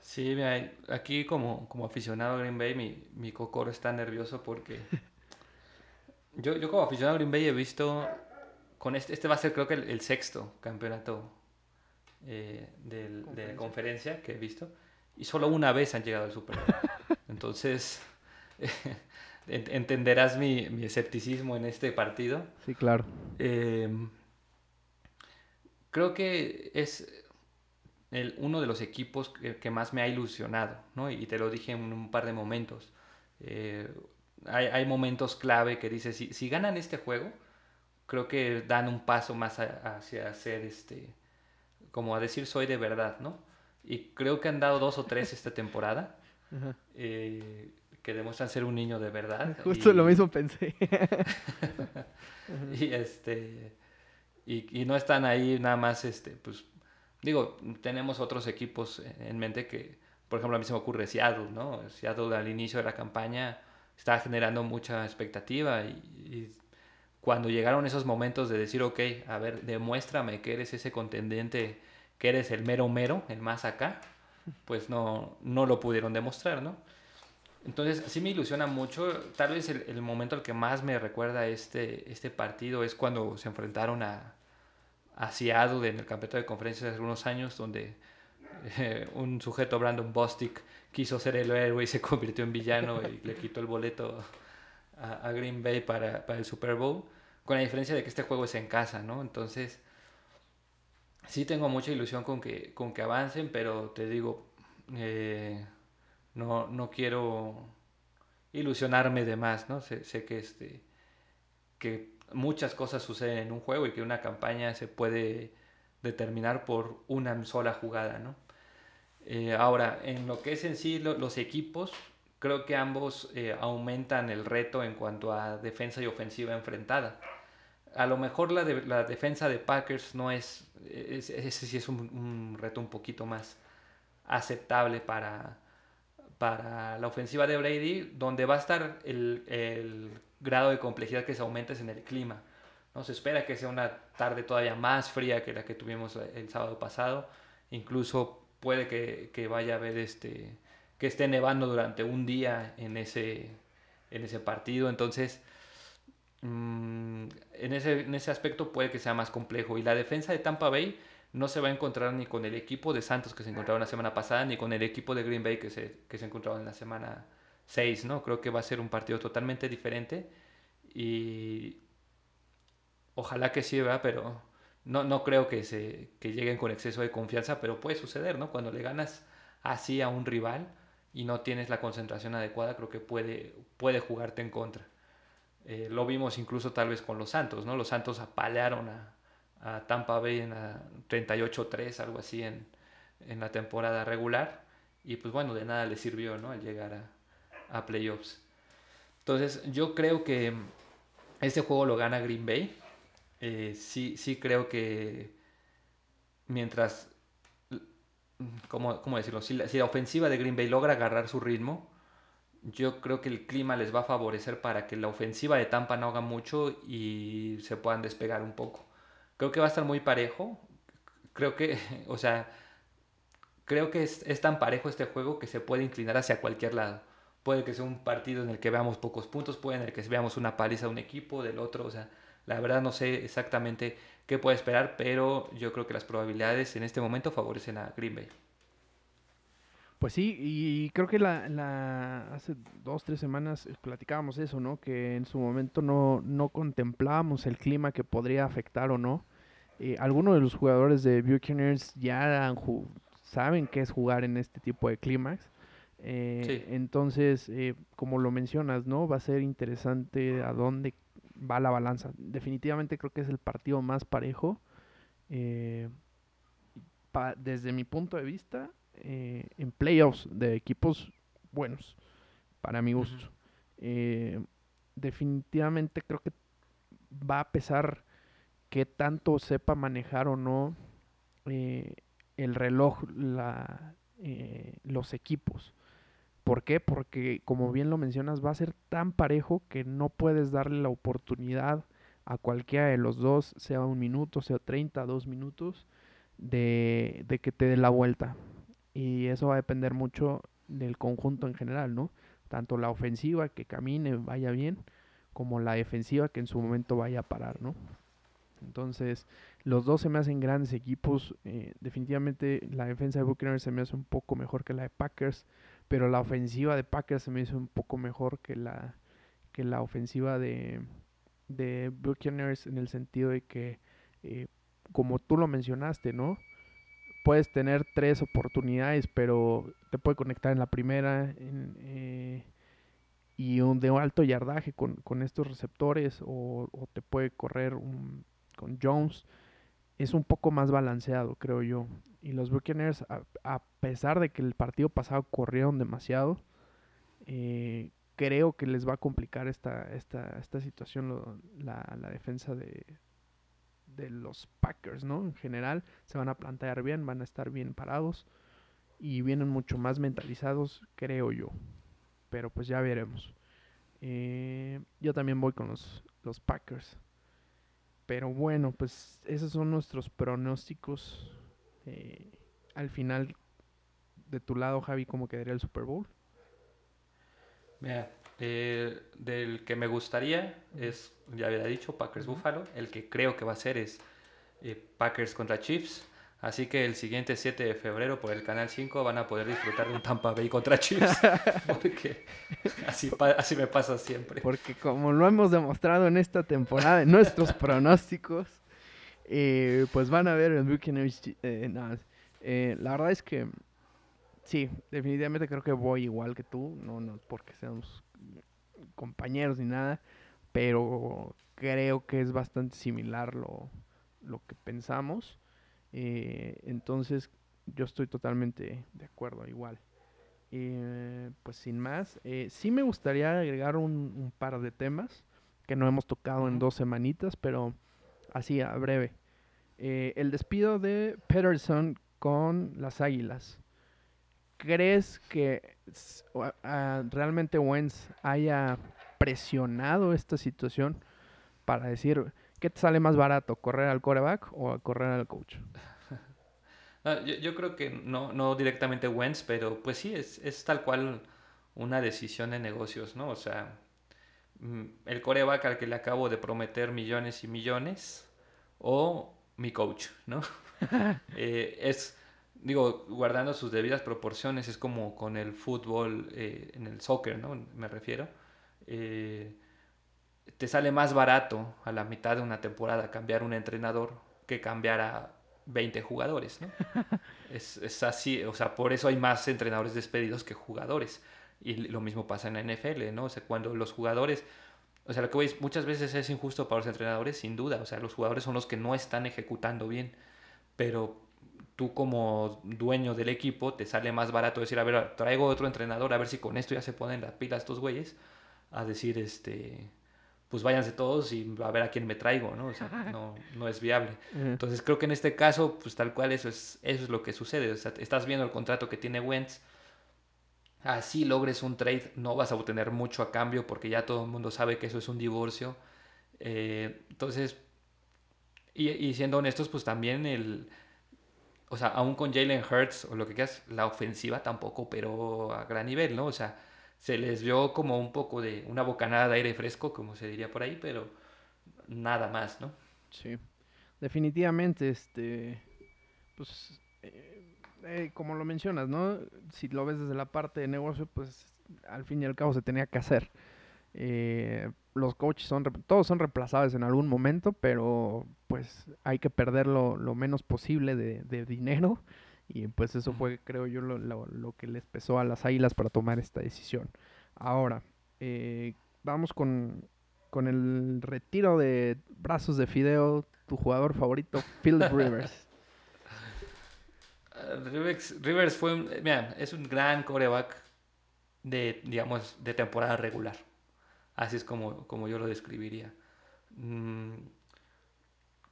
Speaker 2: Sí, mira, aquí como, como aficionado a Green Bay, mi, mi cocoro está nervioso porque yo, yo como aficionado a Green Bay he visto, con este, este va a ser creo que el, el sexto campeonato eh, del, ¿Conferencia? de conferencia que he visto, y solo una vez han llegado al Super Bowl. Entonces, entenderás mi, mi, escepticismo en este partido.
Speaker 1: Sí, claro.
Speaker 2: Eh, creo que es el, uno de los equipos que, que, más me ha ilusionado, ¿no? Y te lo dije en un par de momentos. Eh, hay, hay, momentos clave que dices, si, si, ganan este juego, creo que dan un paso más a, hacia ser, este, como a decir, soy de verdad, ¿no? Y creo que han dado dos o tres esta temporada. eh, que demuestran ser un niño de verdad.
Speaker 1: Justo y, lo mismo pensé.
Speaker 2: y este y, y, no están ahí nada más este pues digo, tenemos otros equipos en mente que, por ejemplo, a mí se me ocurre Seattle, ¿no? Seattle al inicio de la campaña estaba generando mucha expectativa y, cuando llegaron esos momentos de decir, ok, a ver, demuéstrame que eres ese contendiente, que eres el mero mero, el más acá, pues no, no lo pudieron demostrar, ¿no? Entonces, sí me ilusiona mucho. Tal vez el, momento al que más me recuerda este, este partido es cuando se enfrentaron a, a Seattle en el campeonato de conferencias hace unos años, donde eh, un sujeto, Brandon Bostick, quiso ser el héroe y se convirtió en villano y le quitó el boleto a, Green Bay para, para, el Super Bowl, con la diferencia de que este juego es en casa, ¿no? Entonces, sí tengo mucha ilusión con que, con que avancen, pero te digo, eh, no, no quiero ilusionarme de más, ¿no? Sé, sé, que, este, que muchas cosas suceden en un juego y que una campaña se puede determinar por una sola jugada, ¿no? Eh, ahora, en lo que es en sí los equipos, creo que ambos eh, aumentan el reto en cuanto a defensa y ofensiva enfrentada. A lo mejor la, la defensa de Packers no es, ese sí es un, reto un poquito más aceptable para, para la ofensiva de Brady, donde va a estar el, el grado de complejidad que se aumenta es en el clima. ¿no? Se espera que sea una tarde todavía más fría que la que tuvimos el sábado pasado. Incluso puede que, vaya a haber este que esté nevando durante un día en ese, en ese partido. Entonces, mm, en, ese, en ese aspecto puede que sea más complejo. Y la defensa de Tampa Bay no se va a encontrar ni con el equipo de Santos que se encontraba la semana pasada, ni con el equipo de Green Bay que se, que se encontraba en la semana 6. ¿no? Creo que va a ser un partido totalmente diferente. Y ojalá que sí, ¿verdad? Pero no, no creo que, se, que lleguen con exceso de confianza, pero puede suceder, ¿no? Cuando le ganas así a un rival y no tienes la concentración adecuada, creo que puede, puede jugarte en contra. Eh, lo vimos incluso tal vez con los Santos, ¿no? Los Santos apalearon a, Tampa Bay en 38-3, algo así en, en, la temporada regular. Y pues bueno, de nada le sirvió, ¿no? Al llegar a, a playoffs. Entonces yo creo que este juego lo gana Green Bay eh, sí, sí creo que mientras, ¿cómo, cómo decirlo? Si la, si la, ofensiva de Green Bay logra agarrar su ritmo, yo creo que el clima les va a favorecer para que la ofensiva de Tampa no haga mucho y se puedan despegar un poco. Creo que va a estar muy parejo. Creo que, o sea, creo que es, es tan parejo este juego que se puede inclinar hacia cualquier lado. Puede que sea un partido en el que veamos pocos puntos, puede en el que veamos una paliza de un equipo, del otro, o sea, la verdad no sé exactamente qué puede esperar, pero yo creo que las probabilidades en este momento favorecen a Green Bay.
Speaker 1: Pues sí, y creo que la, hace dos, tres semanas platicábamos eso, ¿no? Que en su momento no, no contemplábamos el clima que podría afectar o no. Eh, algunos de los jugadores de Buccaneers ya saben qué es jugar en este tipo de clímax. Eh, entonces, eh, como lo mencionas, ¿no? Va a ser interesante a dónde va la balanza. Definitivamente creo que es el partido más parejo. Eh, desde mi punto de vista, en playoffs de equipos buenos, para mi gusto. Definitivamente creo que va a pesar que tanto sepa manejar o no el reloj, la, los equipos. ¿Por qué? Porque, como bien lo mencionas, va a ser tan parejo que no puedes darle la oportunidad a cualquiera de los dos, sea un minuto, sea 30, dos minutos, de, que te dé la vuelta. Y eso va a depender mucho del conjunto en general, ¿no? Tanto la ofensiva que camine, vaya bien, como la defensiva que en su momento vaya a parar, ¿no? Entonces, los dos se me hacen grandes equipos. Eh, definitivamente la defensa de Buccaneers se me hace un poco mejor que la de Packers pero la ofensiva de Packers se me hizo un poco mejor que la, que la ofensiva de, de Buccaneers en el sentido de que, eh, como tú lo mencionaste, ¿no? Puedes tener tres oportunidades, pero te puede conectar en la primera eh, y un de alto yardaje con, con estos receptores o, te puede correr un, con Jones. Es un poco más balanceado, creo yo. Y los Buccaneers, a, pesar de que el partido pasado corrieron demasiado, eh, creo que les va a complicar esta, esta, esta situación la, defensa de, de los Packers, ¿no? En general, se van a plantear bien, van a estar bien parados y vienen mucho más mentalizados, creo yo. Pero pues ya veremos. Eh, yo también voy con los, los Packers. Pero bueno, pues esos son nuestros pronósticos eh, al final de tu lado, Javi, cómo quedaría el Super Bowl?
Speaker 2: Mira, eh, del que me gustaría es, ya había dicho, Packers Buffalo. El que creo que va a ser es eh, Packers contra Chiefs. Así que el siguiente 7 de febrero por el Canal 5 van a poder disfrutar de un Tampa Bay contra Chiefs. Porque así, así me pasa siempre.
Speaker 1: Porque como lo hemos demostrado en esta temporada, en nuestros pronósticos, eh, pues van a ver el Buccaneers. Eh, eh, la verdad es que sí, definitivamente creo que voy igual que tú. No, no porque seamos compañeros ni nada, pero creo que es bastante similar lo, lo que pensamos. Eh, entonces, yo estoy totalmente de acuerdo, igual. Eh, pues sin más, eh, sí me gustaría agregar un, par de temas que no hemos tocado en dos semanitas, pero así a breve. el despido de Peterson con las Águilas. ¿Crees que realmente Wentz haya presionado esta situación para decir, ¿Qué te sale más barato, correr al coreback o correr al coach?
Speaker 2: Yo, creo que no, no directamente Wentz, pero pues sí, es, es tal cual una decisión de negocios, ¿no? O sea, mm, el coreback al que le acabo de prometer millones y millones o mi coach, ¿no? Eh, es, digo, guardando sus debidas proporciones, es como con el fútbol, eh, en el soccer, ¿no? Me refiero. Eh, te sale más barato a la mitad de una temporada cambiar un entrenador que cambiar a 20 jugadores, ¿no? es, así, o sea, por eso hay más entrenadores despedidos que jugadores. Y lo mismo pasa en la NFL, ¿no? O sea, cuando los jugadores, o sea, lo que veis muchas veces es injusto para los entrenadores, sin duda, o sea, los jugadores son los que no están ejecutando bien, pero tú como dueño del equipo te sale más barato decir, a ver, traigo otro entrenador, a ver si con esto ya se ponen las pilas estos güeyes, a decir, este, pues váyanse todos y a ver a quién me traigo, ¿no? O sea, no, no es viable. Entonces creo que en este caso, pues tal cual eso es, eso es lo que sucede. O sea, estás viendo el contrato que tiene Wentz, así logres un trade, no vas a obtener mucho a cambio porque ya todo el mundo sabe que eso es un divorcio. Eh, entonces, y, y, siendo honestos, pues también el... O sea, aún con Jalen Hurts o lo que quieras, la ofensiva tampoco, pero a gran nivel, ¿no? O sea, se les vio como un poco de una bocanada de aire fresco, como se diría por ahí, pero nada más, ¿no?
Speaker 1: Sí, definitivamente, este, pues, eh, eh, como lo mencionas, ¿no? Si lo ves desde la parte de negocio, pues al fin y al cabo se tenía que hacer. Eh, los coaches son, todos son reemplazables en algún momento, pero pues hay que perder lo, menos posible de, de dinero y pues eso fue, creo yo, lo, lo, que les pesó a las águilas para tomar esta decisión. Ahora, eh, vamos con, con el retiro de brazos de Fideo, tu jugador favorito, Philip Rivers.
Speaker 2: Rivers, Rivers fue, un, mira, es un gran coreback de, digamos, de temporada regular. Así es como, como yo lo describiría.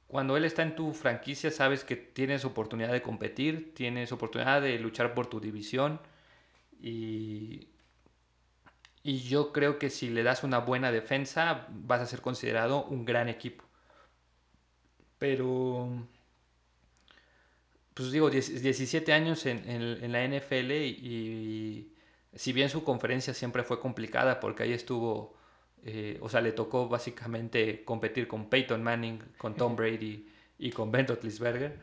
Speaker 2: Cuando él está en tu franquicia, sabes que tienes oportunidad de competir, tienes oportunidad de luchar por tu división. Y, y yo creo que si le das una buena defensa, vas a ser considerado un gran equipo. Pero, pues digo, 17 años en, la NFL y, si bien su conferencia siempre fue complicada porque ahí estuvo eh, o sea, le tocó básicamente competir con Peyton Manning, con Tom Brady y con Ben Roethlisberger.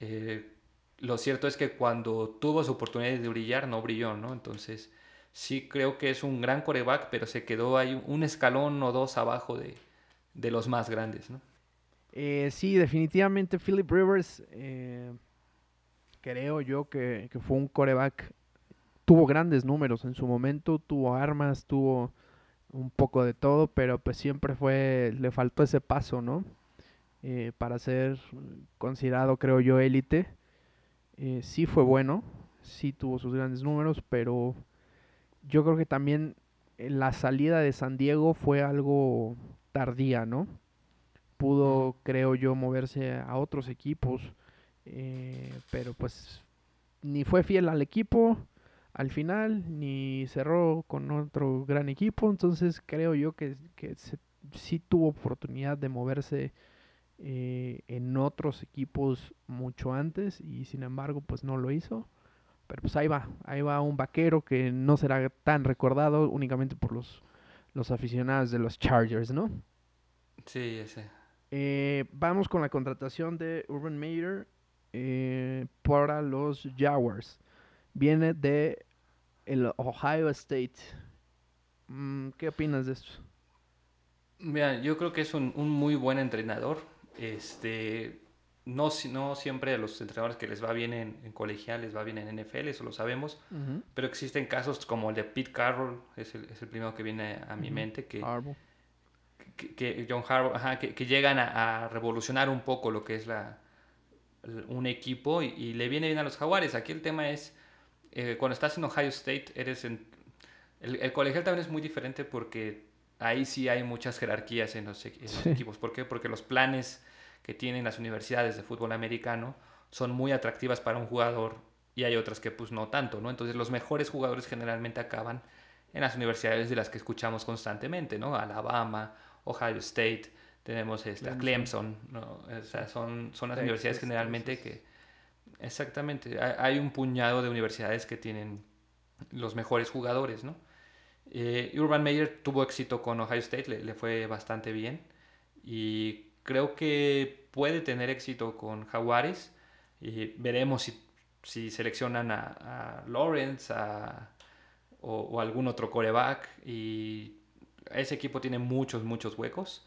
Speaker 2: Eh, lo cierto es que cuando tuvo su oportunidad de brillar, no brilló, ¿no? Entonces, sí creo que es un gran coreback, pero se quedó ahí un escalón o dos abajo de, de los más grandes, ¿no?
Speaker 1: Eh, sí, definitivamente Philip Rivers, creo yo que, que, fue un coreback, tuvo grandes números en su momento, tuvo armas, tuvo un poco de todo, pero pues siempre fue, le faltó ese paso, ¿no? Eh, para ser considerado, creo yo, élite. Eh, sí fue bueno, sí tuvo sus grandes números, pero yo creo que también eh, la salida de San Diego fue algo tardía, ¿no? Pudo, creo yo, moverse a otros equipos, pero pues ni fue fiel al equipo, al final, ni cerró con otro gran equipo, entonces creo yo que, que sí tuvo oportunidad de moverse eh, en otros equipos mucho antes y sin embargo pues no lo hizo. pero pues ahí va, ahí va un vaquero que no será tan recordado únicamente por los, los aficionados de los Chargers, ¿no?
Speaker 2: Sí, ese.
Speaker 1: Eh, vamos con la contratación de Urban Meyer eh, para los Jaguars. Viene de el Ohio State. Mm, ¿Qué opinas de esto?
Speaker 2: Mira, yo creo que es un, un muy buen entrenador. Este, no, no siempre a los entrenadores que les va bien en, en colegial les va bien en NFL, eso lo sabemos. Pero existen casos como el de Pete Carroll, es el, es el primero que viene a mi mente, que, que, que, John Harbaugh, ajá, que, que, llegan a, a, revolucionar un poco lo que es la, un equipo y, y, le viene bien a los jaguares. Aquí el tema es, eh, cuando estás en Ohio State, eres en, el, el, colegial también es muy diferente porque ahí sí hay muchas jerarquías en los, en los sí. equipos. ¿Por qué? Porque los planes que tienen las universidades de fútbol americano son muy atractivas para un jugador y hay otras que pues no tanto, ¿no? Entonces los mejores jugadores generalmente acaban en las universidades de las que escuchamos constantemente, ¿no? Alabama, Ohio State, tenemos esta, Clemson, ¿no? O sea, son, son las Texas, universidades generalmente Texas. que... Exactamente, hay un puñado de universidades que tienen los mejores jugadores, ¿no? Eh, Urban Meyer tuvo éxito con Ohio State, le, fue bastante bien y creo que puede tener éxito con Jaguares y veremos si, si seleccionan a, Lawrence a, o, o, algún otro coreback y ese equipo tiene muchos, muchos huecos.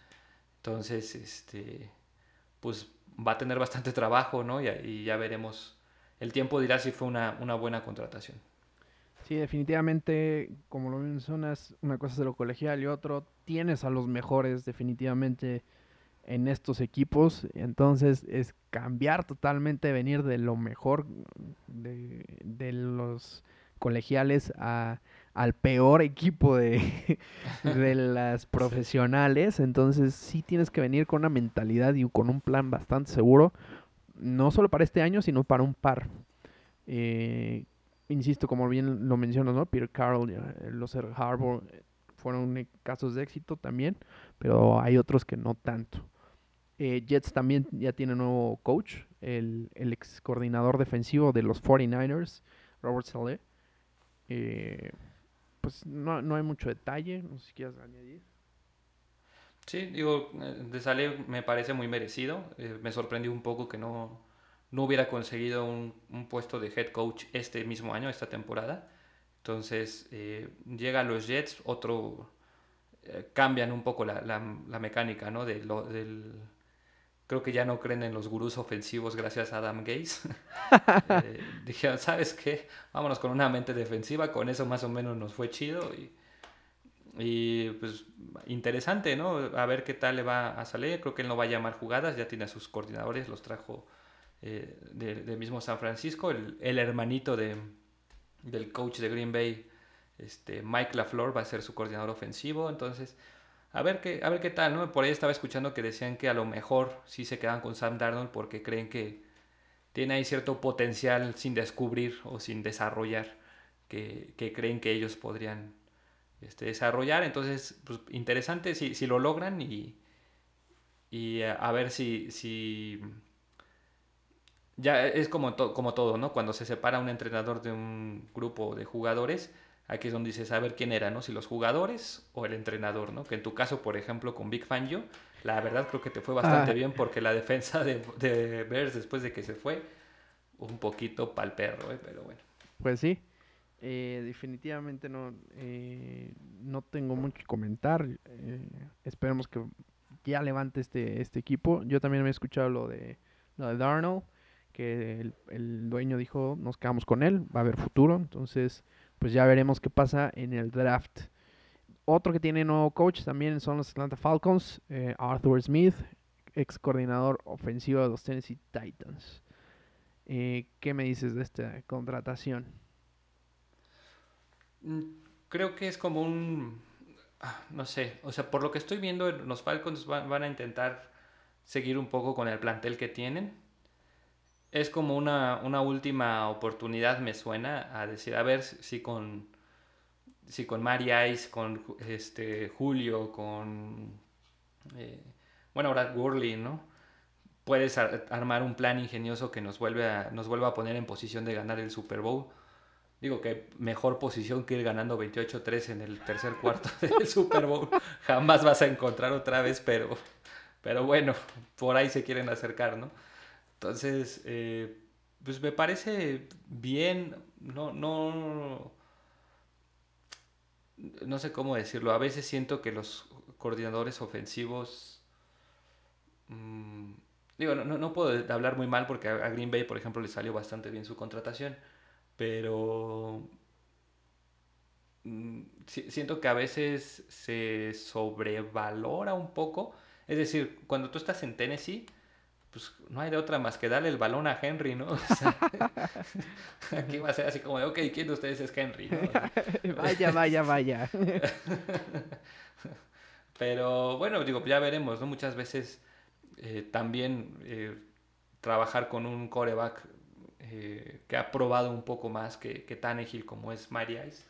Speaker 2: Entonces, este, pues va a tener bastante trabajo, ¿no? Y, ya veremos. El tiempo dirá si fue una, buena contratación.
Speaker 1: Sí, definitivamente, como lo mencionas, una cosa es de lo colegial y otro, tienes a los mejores definitivamente en estos equipos. Entonces es cambiar totalmente, venir de lo mejor de los colegiales a, al peor equipo de, de las profesionales. Entonces sí tienes que venir con una mentalidad y con un plan bastante seguro. No solo para este año, sino para un par. Eh, insisto, como bien lo mencionas, ¿no? Peter Carroll, los Harbour fueron casos de éxito también, pero hay otros que no tanto. Eh, Jets también ya tiene nuevo coach, el, el, ex coordinador defensivo de los 49ers, Robert Saleh. Eh, pues no, no, hay mucho detalle, no sé si quieres añadir.
Speaker 2: Sí, digo, de Saleh me parece muy merecido. Eh, me sorprendió un poco que no, no hubiera conseguido un, un, puesto de head coach este mismo año, esta temporada. Entonces, eh, llega a los Jets, otro. Eh, cambian un poco la, la, la mecánica, ¿no? De lo, del, creo que ya no creen en los gurús ofensivos gracias a Adam Gaze. eh, dijeron, ¿sabes qué? Vámonos con una mente defensiva, con eso más o menos nos fue chido y, y pues interesante, ¿no? A ver qué tal le va a salir. Creo que él no va a llamar jugadas, ya tiene a sus coordinadores, los trajo eh, de, de, mismo San Francisco, el, el hermanito de, del coach de Green Bay, este, Mike LaFleur, va a ser su coordinador ofensivo, entonces a ver qué, a ver qué tal, ¿no? Por ahí estaba escuchando que decían que a lo mejor sí se quedan con Sam Darnold porque creen que tiene ahí cierto potencial sin descubrir o sin desarrollar que, que creen que ellos podrían este, desarrollar. Entonces, pues interesante si, si lo logran y, y a, a ver si, si ya es como, to, como todo, ¿no? Cuando se separa un entrenador de un grupo de jugadores, aquí es donde dices, a ver quién era, ¿no? Si los jugadores o el entrenador, ¿no? Que en tu caso, por ejemplo, con Big Fangio, la verdad creo que te fue bastante ah. bien porque la defensa de, de Bears después de que se fue, un poquito pa'l perro, ¿eh? Pero bueno.
Speaker 1: Pues sí. Eh, definitivamente no, eh, no tengo mucho que comentar. Eh, esperemos que ya levante este, este equipo. Yo también me he escuchado lo de, lo de Darnold, que el, el dueño dijo, nos quedamos con él, va a haber futuro. Entonces, pues ya veremos qué pasa en el draft. Otro que tiene nuevo coach también son los Atlanta Falcons, eh, Arthur Smith, ex coordinador ofensivo de los Tennessee Titans. Eh, ¿Qué me dices de esta contratación?
Speaker 2: Mm, creo que es como un, ah, no sé, o sea, por lo que estoy viendo, los Falcons van, van a intentar seguir un poco con el plantel que tienen es como una, una, última oportunidad, me suena, a decir, a ver si con, si con Mari Ice, con este, Julio, con, eh, bueno, ahora Gurley, ¿no? Puedes ar armar un plan ingenioso que nos, vuelve nos vuelva a poner en posición de ganar el Super Bowl. digo que mejor posición que ir ganando 28-3 en el tercer cuarto del Super Bowl. Jamás vas a encontrar otra vez, pero, pero bueno, por ahí se quieren acercar, ¿no? Entonces, eh, pues me parece bien, no, no, no sé cómo decirlo. A veces siento que los coordinadores ofensivos... Mm, digo, no, no, puedo hablar muy mal porque a Green Bay, por ejemplo, le salió bastante bien su contratación pero mm, siento que a veces se sobrevalora un poco. Es decir, cuando tú estás en Tennessee, pues no hay de otra más que darle el balón a Henry, ¿no? aquí va a ser así como de, ok, ¿quién de ustedes es Henry?
Speaker 1: vaya, vaya, vaya.
Speaker 2: Pero bueno, digo, ya veremos, ¿no? Muchas veces eh, también eh, trabajar con un coreback eh, que ha probado un poco más que, que Tannehill como es Marias,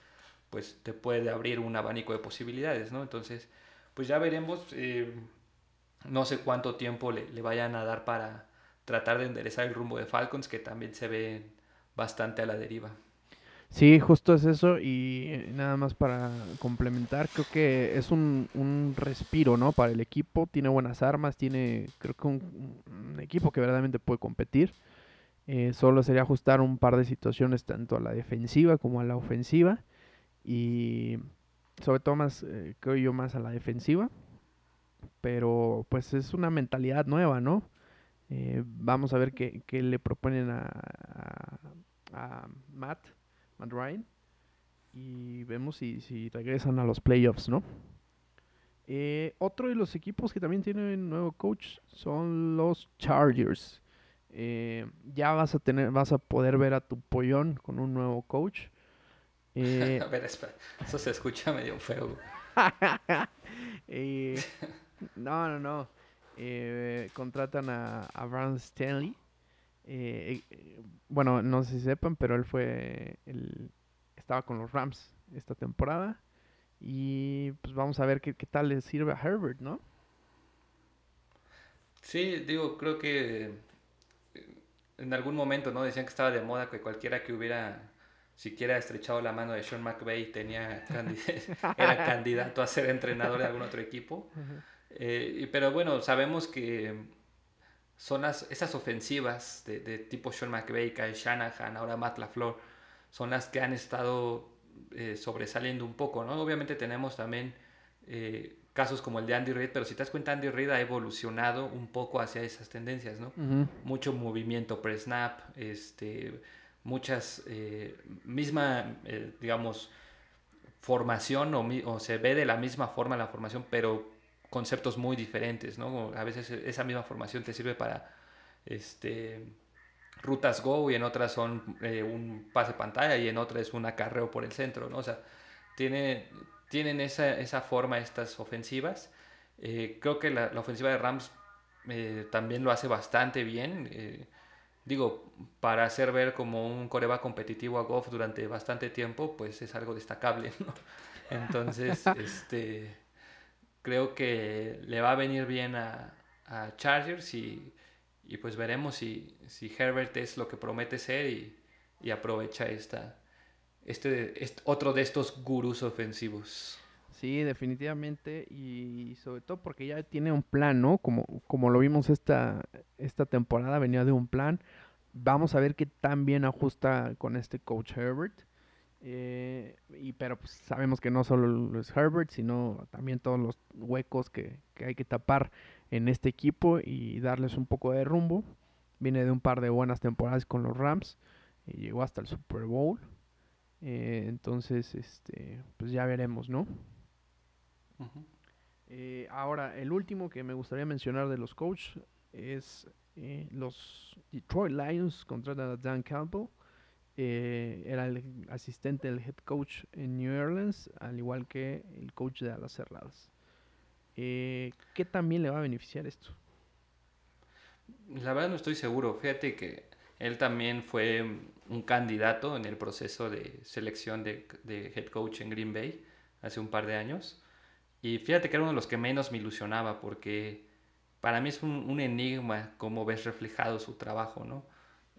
Speaker 2: pues te puede abrir un abanico de posibilidades, ¿no? Entonces, pues ya veremos, eh, no sé cuánto tiempo le, le, vayan a dar para tratar de enderezar el rumbo de Falcons, que también se ve bastante a la deriva.
Speaker 1: Sí, justo es eso y nada más para complementar, creo que es un, un respiro, ¿no? Para el equipo, tiene buenas armas, tiene creo que un, un equipo que verdaderamente puede competir. Eh, solo sería ajustar un par de situaciones tanto a la defensiva como a la ofensiva. Y sobre todo más, eh, creo yo, más a la defensiva. Pero pues es una mentalidad nueva, ¿no? Eh, vamos a ver qué, qué le proponen a, a, Matt, Matt Ryan. Y vemos si, si regresan a los playoffs, ¿no? otro de los equipos que también tienen nuevo coach son los Chargers. Eh, ya vas a tener, vas a poder ver a tu pollón con un nuevo coach.
Speaker 2: Eh, a ver, espera. Eso se escucha medio feo.
Speaker 1: eh, no, no, no. Eh, contratan a, a Stanley. bueno, no sé si sepan, pero él fue. El, estaba con los Rams esta temporada. Y pues vamos a ver qué, qué tal le sirve a Herbert, ¿no?
Speaker 2: Sí, digo, creo que en algún momento, ¿no? Decían que estaba de moda que cualquiera que hubiera siquiera estrechado la mano de Sean McVay tenía era candidato a ser entrenador de algún otro equipo. Eh, pero bueno, sabemos que son las, esas ofensivas de, de, tipo Sean McVay, Kyle Shanahan, ahora Matt LaFleur, son las que han estado eh, sobresaliendo un poco, ¿no? Obviamente tenemos también eh, casos como el de Andy Reid, pero si te das cuenta, Andy Reid ha evolucionado un poco hacia esas tendencias, ¿no? Mucho movimiento pre-snap, este, muchas, eh, misma, digamos, formación o, o, se ve de la misma forma la formación, pero conceptos muy diferentes, ¿no? A veces esa misma formación te sirve para, este, rutas go y en otras son eh, un pase pantalla y en otras es un acarreo por el centro, ¿no? O sea, tiene, tienen esa, esa forma estas ofensivas. Eh, creo que la, la, ofensiva de Rams eh, también lo hace bastante bien. Digo, para hacer ver como un coreba competitivo a Goff durante bastante tiempo, pues es algo destacable, ¿no? Entonces, este, creo que le va a venir bien a, a Chargers y, y, pues veremos si, si Herbert es lo que promete ser y, y aprovecha esta, este, otro de estos gurús ofensivos.
Speaker 1: Sí, definitivamente. Y sobre todo porque ya tiene un plan, ¿no? Como, como lo vimos esta, esta temporada, venía de un plan. Vamos a ver qué tan bien ajusta con este coach Herbert. Eh, y pero pues, sabemos que no solo es Herbert, sino también todos los huecos que, que, hay que tapar en este equipo y darles un poco de rumbo. Viene de un par de buenas temporadas con los Rams y llegó hasta el Super Bowl. Eh, entonces, este, pues ya veremos, ¿no? eh, ahora, el último que me gustaría mencionar de los coaches es los Detroit Lions contra Dan Campbell. Eh, era el asistente del head coach en New Orleans, al igual que el coach de alas cerradas. Eh, ¿Qué también le va a beneficiar esto?
Speaker 2: La verdad no estoy seguro. Fíjate que él también fue un candidato en el proceso de selección de, head coach en Green Bay hace un par de años. Y fíjate que era uno de los que menos me ilusionaba porque para mí es un, enigma cómo ves reflejado su trabajo, ¿no?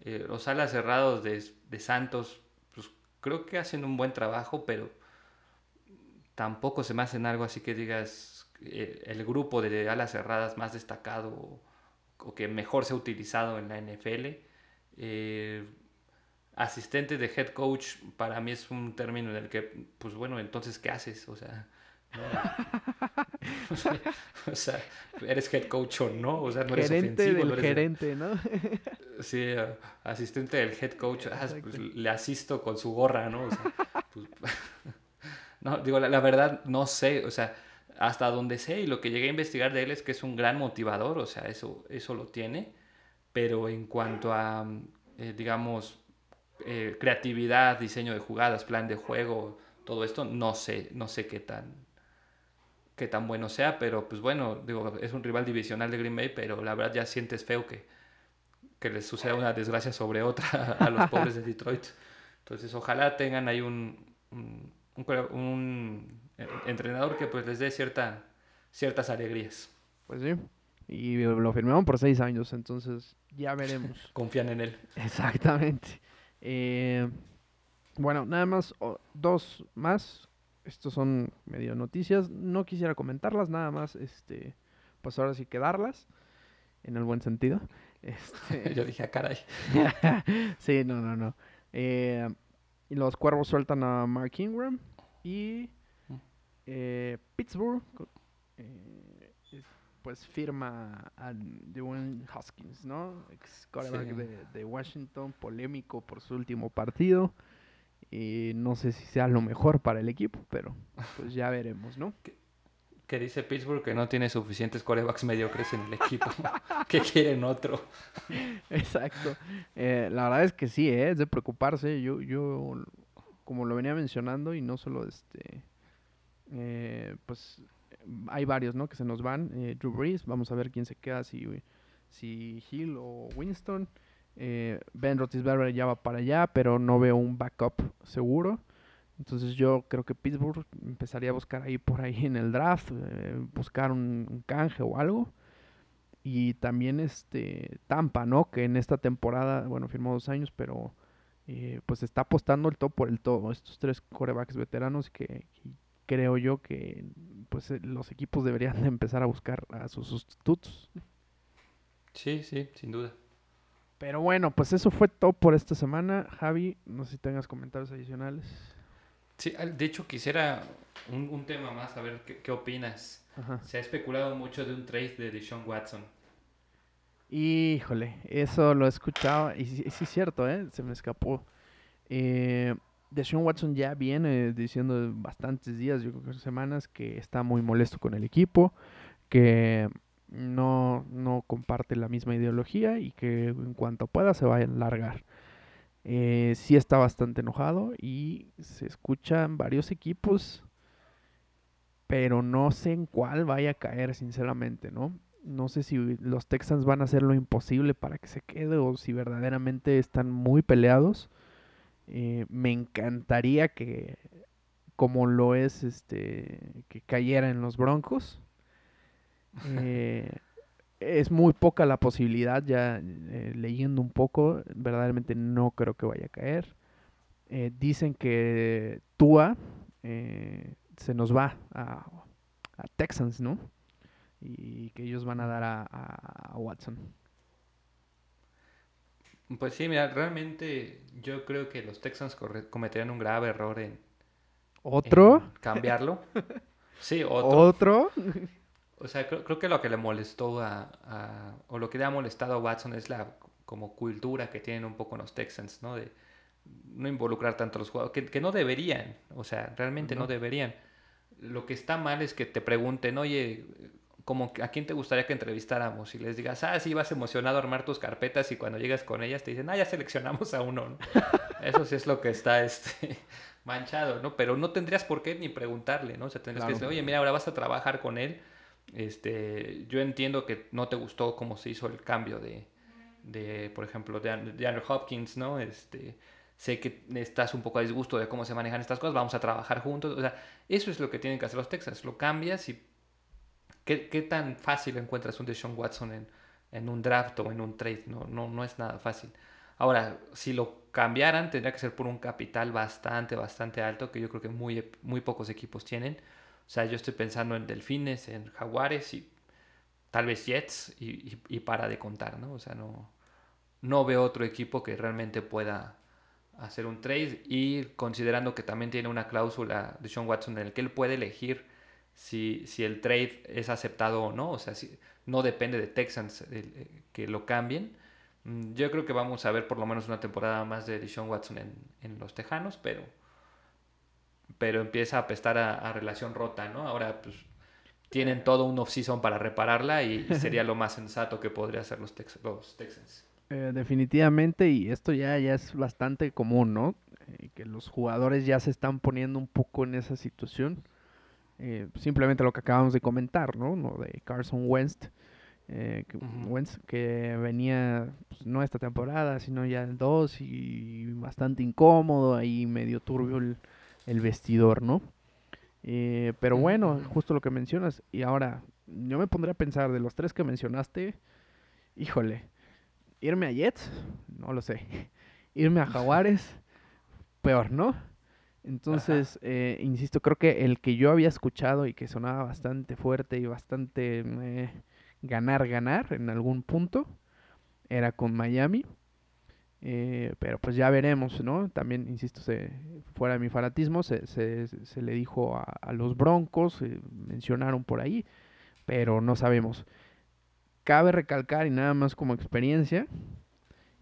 Speaker 2: Eh, los alas cerrados de, Santos, pues creo que hacen un buen trabajo, pero tampoco se me hacen algo así que digas eh, el grupo de alas cerradas más destacado o, que mejor se ha utilizado en la NFL. Eh, asistente de head coach para mí es un término en el que, pues bueno, entonces, ¿qué haces? O sea, o, sea, eres head coach o no, o sea, no eres
Speaker 1: gerente
Speaker 2: ofensivo.
Speaker 1: Del gerente, ¿no?
Speaker 2: sí, asistente del head coach, ah, pues, le asisto con su gorra, ¿no? O sea, pues, no, digo, la, verdad, no sé, o sea, hasta donde sé y lo que llegué a investigar de él es que es un gran motivador, o sea, eso, eso lo tiene, pero en cuanto a, eh, digamos, eh, creatividad, diseño de jugadas, plan de juego, todo esto, no sé, no sé qué tan, qué tan bueno sea, pero pues bueno, digo, es un rival divisional de Green Bay, pero la verdad ya sientes feo que, que les suceda una desgracia sobre otra a los pobres de Detroit. Entonces, ojalá tengan ahí un, un, entrenador que pues les dé cierta, ciertas alegrías.
Speaker 1: Pues sí. Y lo firmaron por seis años, entonces ya veremos.
Speaker 2: Confían en él.
Speaker 1: Exactamente. Eh, bueno, nada más, dos más estos son medio noticias. No quisiera comentarlas, nada más, este, pues ahora sí quedarlas, en el buen sentido. Este...
Speaker 2: Yo dije, ah, caray.
Speaker 1: sí, no, no, no. Eh, y los cuervos sueltan a Mark Ingram y mm. eh, Pittsburgh eh, pues firma a Dwayne Hoskins, ¿no? Ex de, de Washington, polémico por su último partido. Y no sé si sea lo mejor para el equipo, pero pues ya veremos, ¿no?
Speaker 2: Que, dice Pittsburgh que no tiene suficientes corebacks mediocres en el equipo, que quieren otro.
Speaker 1: Exacto. Eh, la verdad es que sí, ¿eh? es de preocuparse. Yo, yo, como lo venía mencionando, y no solo este, eh, pues hay varios, ¿no? Que se nos van. Eh, Drew Brees, vamos a ver quién se queda, si, si Hill o Winston. Eh, ben Roethlisberger ya va para allá, pero no veo un backup seguro. Entonces yo creo que Pittsburgh empezaría a buscar ahí por ahí en el draft, eh, buscar un, canje o algo. Y también este Tampa, ¿no? Que en esta temporada, bueno, firmó dos años, pero eh, pues está apostando el todo por el todo. Estos tres corebacks veteranos que, creo yo que pues los equipos deberían de empezar a buscar a sus sustitutos.
Speaker 2: Sí, sí, sin duda.
Speaker 1: Pero bueno, pues eso fue todo por esta semana. Javi, no sé si tengas comentarios adicionales.
Speaker 2: Sí, de hecho quisiera un, tema más, a ver qué, opinas. Se ha especulado mucho de un trade de Deshaun Watson.
Speaker 1: Híjole, eso lo he escuchado y sí, es cierto, ¿eh? se me escapó. Eh, Deshaun Watson ya viene diciendo bastantes días, yo creo que semanas, que está muy molesto con el equipo, que no, no comparte la misma ideología y que en cuanto pueda se vaya a largar. Eh, sí está bastante enojado y se escuchan varios equipos, pero no sé en cuál vaya a caer, sinceramente, ¿no? No sé si los Texans van a hacer lo imposible para que se quede o si verdaderamente están muy peleados. Eh, me encantaría que, como lo es, este, que cayera en los Broncos. Eh, es muy poca la posibilidad, ya eh, leyendo un poco, verdaderamente no creo que vaya a caer. Eh, dicen que Tua se nos va a, Texans, ¿no? Y que ellos van a dar a, Watson.
Speaker 2: Pues sí, mira, realmente yo creo que los Texans cometerían un grave error en...
Speaker 1: ¿Otro?
Speaker 2: cambiarlo. Sí, otro.
Speaker 1: ¿Otro?
Speaker 2: O sea, creo, que lo que le molestó a, o lo que le ha molestado a Watson es la como cultura que tienen un poco los Texans, ¿no? De no involucrar tanto a los jugadores, que, no deberían, o sea, realmente no. deberían. Lo que está mal es que te pregunten, oye, como a quién te gustaría que entrevistáramos y les digas, ah, sí, vas emocionado a armar tus carpetas y cuando llegas con ellas te dicen, ah, ya seleccionamos a uno. Eso sí es lo que está este, manchado, ¿no? Pero no tendrías por qué ni preguntarle, ¿no? O sea, tendrías que decir, oye, mira, ahora vas a trabajar con él este, yo entiendo que no te gustó cómo se hizo el cambio de, de por ejemplo, de, Andrew Hopkins, ¿no? Este, sé que estás un poco a disgusto de cómo se manejan estas cosas, vamos a trabajar juntos. O sea, eso es lo que tienen que hacer los Texas. Lo cambias y ¿qué, qué tan fácil encuentras un Deshaun Watson en, en, un draft o en un trade? No, no, no es nada fácil. Ahora, si lo cambiaran, tendría que ser por un capital bastante, bastante alto, que yo creo que muy, muy pocos equipos tienen. O sea, yo estoy pensando en Delfines, en Jaguares y tal vez Jets y, y, para de contar, ¿no? O sea, no, no veo otro equipo que realmente pueda hacer un trade y considerando que también tiene una cláusula de Sean Watson en el que él puede elegir si, si el trade es aceptado o no, o sea, si, no depende de Texans eh, que lo cambien. Mm, yo creo que vamos a ver por lo menos una temporada más de Deshaun Watson en, en los Tejanos, pero, pero empieza a apestar a, relación rota, ¿no? Ahora, pues, tienen todo un off-season para repararla y, sería lo más sensato que podría hacer los, los Texans.
Speaker 1: Eh, definitivamente, y esto ya, ya es bastante común, ¿no? Eh, que los jugadores ya se están poniendo un poco en esa situación. Eh, simplemente lo que acabamos de comentar, ¿no? De Carson Wentz, que, Wentz, que venía pues, no esta temporada, sino ya el 2 y bastante incómodo, ahí medio turbio el, el vestidor, ¿no? pero bueno, justo lo que mencionas, y ahora yo me pondré a pensar de los tres que mencionaste, híjole, irme a Jets, no lo sé. Irme a Jaguares, peor, ¿no? Entonces, eh, insisto, creo que el que yo había escuchado y que sonaba bastante fuerte y bastante eh, ganar, ganar en algún punto, era con Miami. Eh, pero pues ya veremos, ¿no? También, insisto, se, fuera de mi fanatismo, se, se, se le dijo a, a los Broncos, mencionaron por ahí, pero no sabemos. Cabe recalcar, y nada más como experiencia,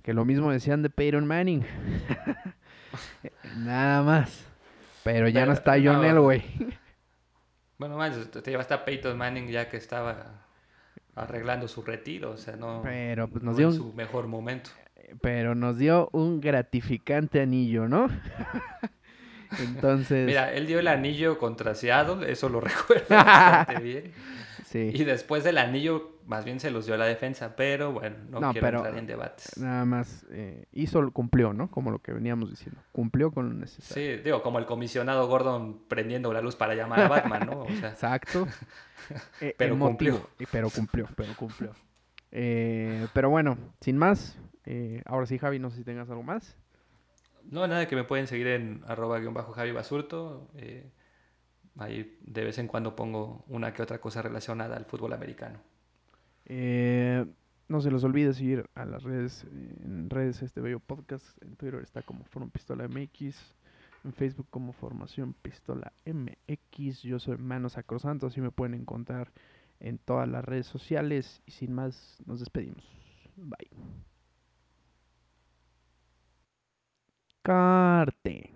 Speaker 1: que lo mismo decían de Peyton Manning. nada más. Pero ya no está John Elway.
Speaker 2: bueno, más, te llevaste a Peyton Manning ya que estaba arreglando su retiro, o sea, no,
Speaker 1: pero, pues, nos dio
Speaker 2: en su mejor momento.
Speaker 1: Pero nos dio un gratificante anillo, ¿no? Entonces.
Speaker 2: Mira, él dio el anillo contra Seattle, eso lo recuerdo bastante bien. Y después del anillo, más bien se los dio a la defensa, pero bueno, no, quiero entrar en debates.
Speaker 1: Nada más eh, hizo, cumplió, ¿no? Como lo que veníamos diciendo. Cumplió con lo necesario.
Speaker 2: Sí, digo, como el comisionado Gordon prendiendo la luz para llamar a Batman, ¿no?
Speaker 1: Exacto.
Speaker 2: Eh, pero cumplió.
Speaker 1: Pero cumplió, pero cumplió. Eh, pero bueno, sin más, ahora sí, Javi, no sé si tengas algo más.
Speaker 2: No, nada, que me pueden seguir en arroba guion bajo Javi Basurto. Ahí de vez en cuando pongo una que otra cosa relacionada al fútbol americano.
Speaker 1: Eh, no se los olvide seguir a las redes, en redes este bello podcast. En Twitter está como Forma Pistola MX. En Facebook como Formación Pistola MX. Yo soy Manos Sacrosanto, así me pueden encontrar en todas las redes sociales. Y sin más, nos despedimos. Bye. Descarte.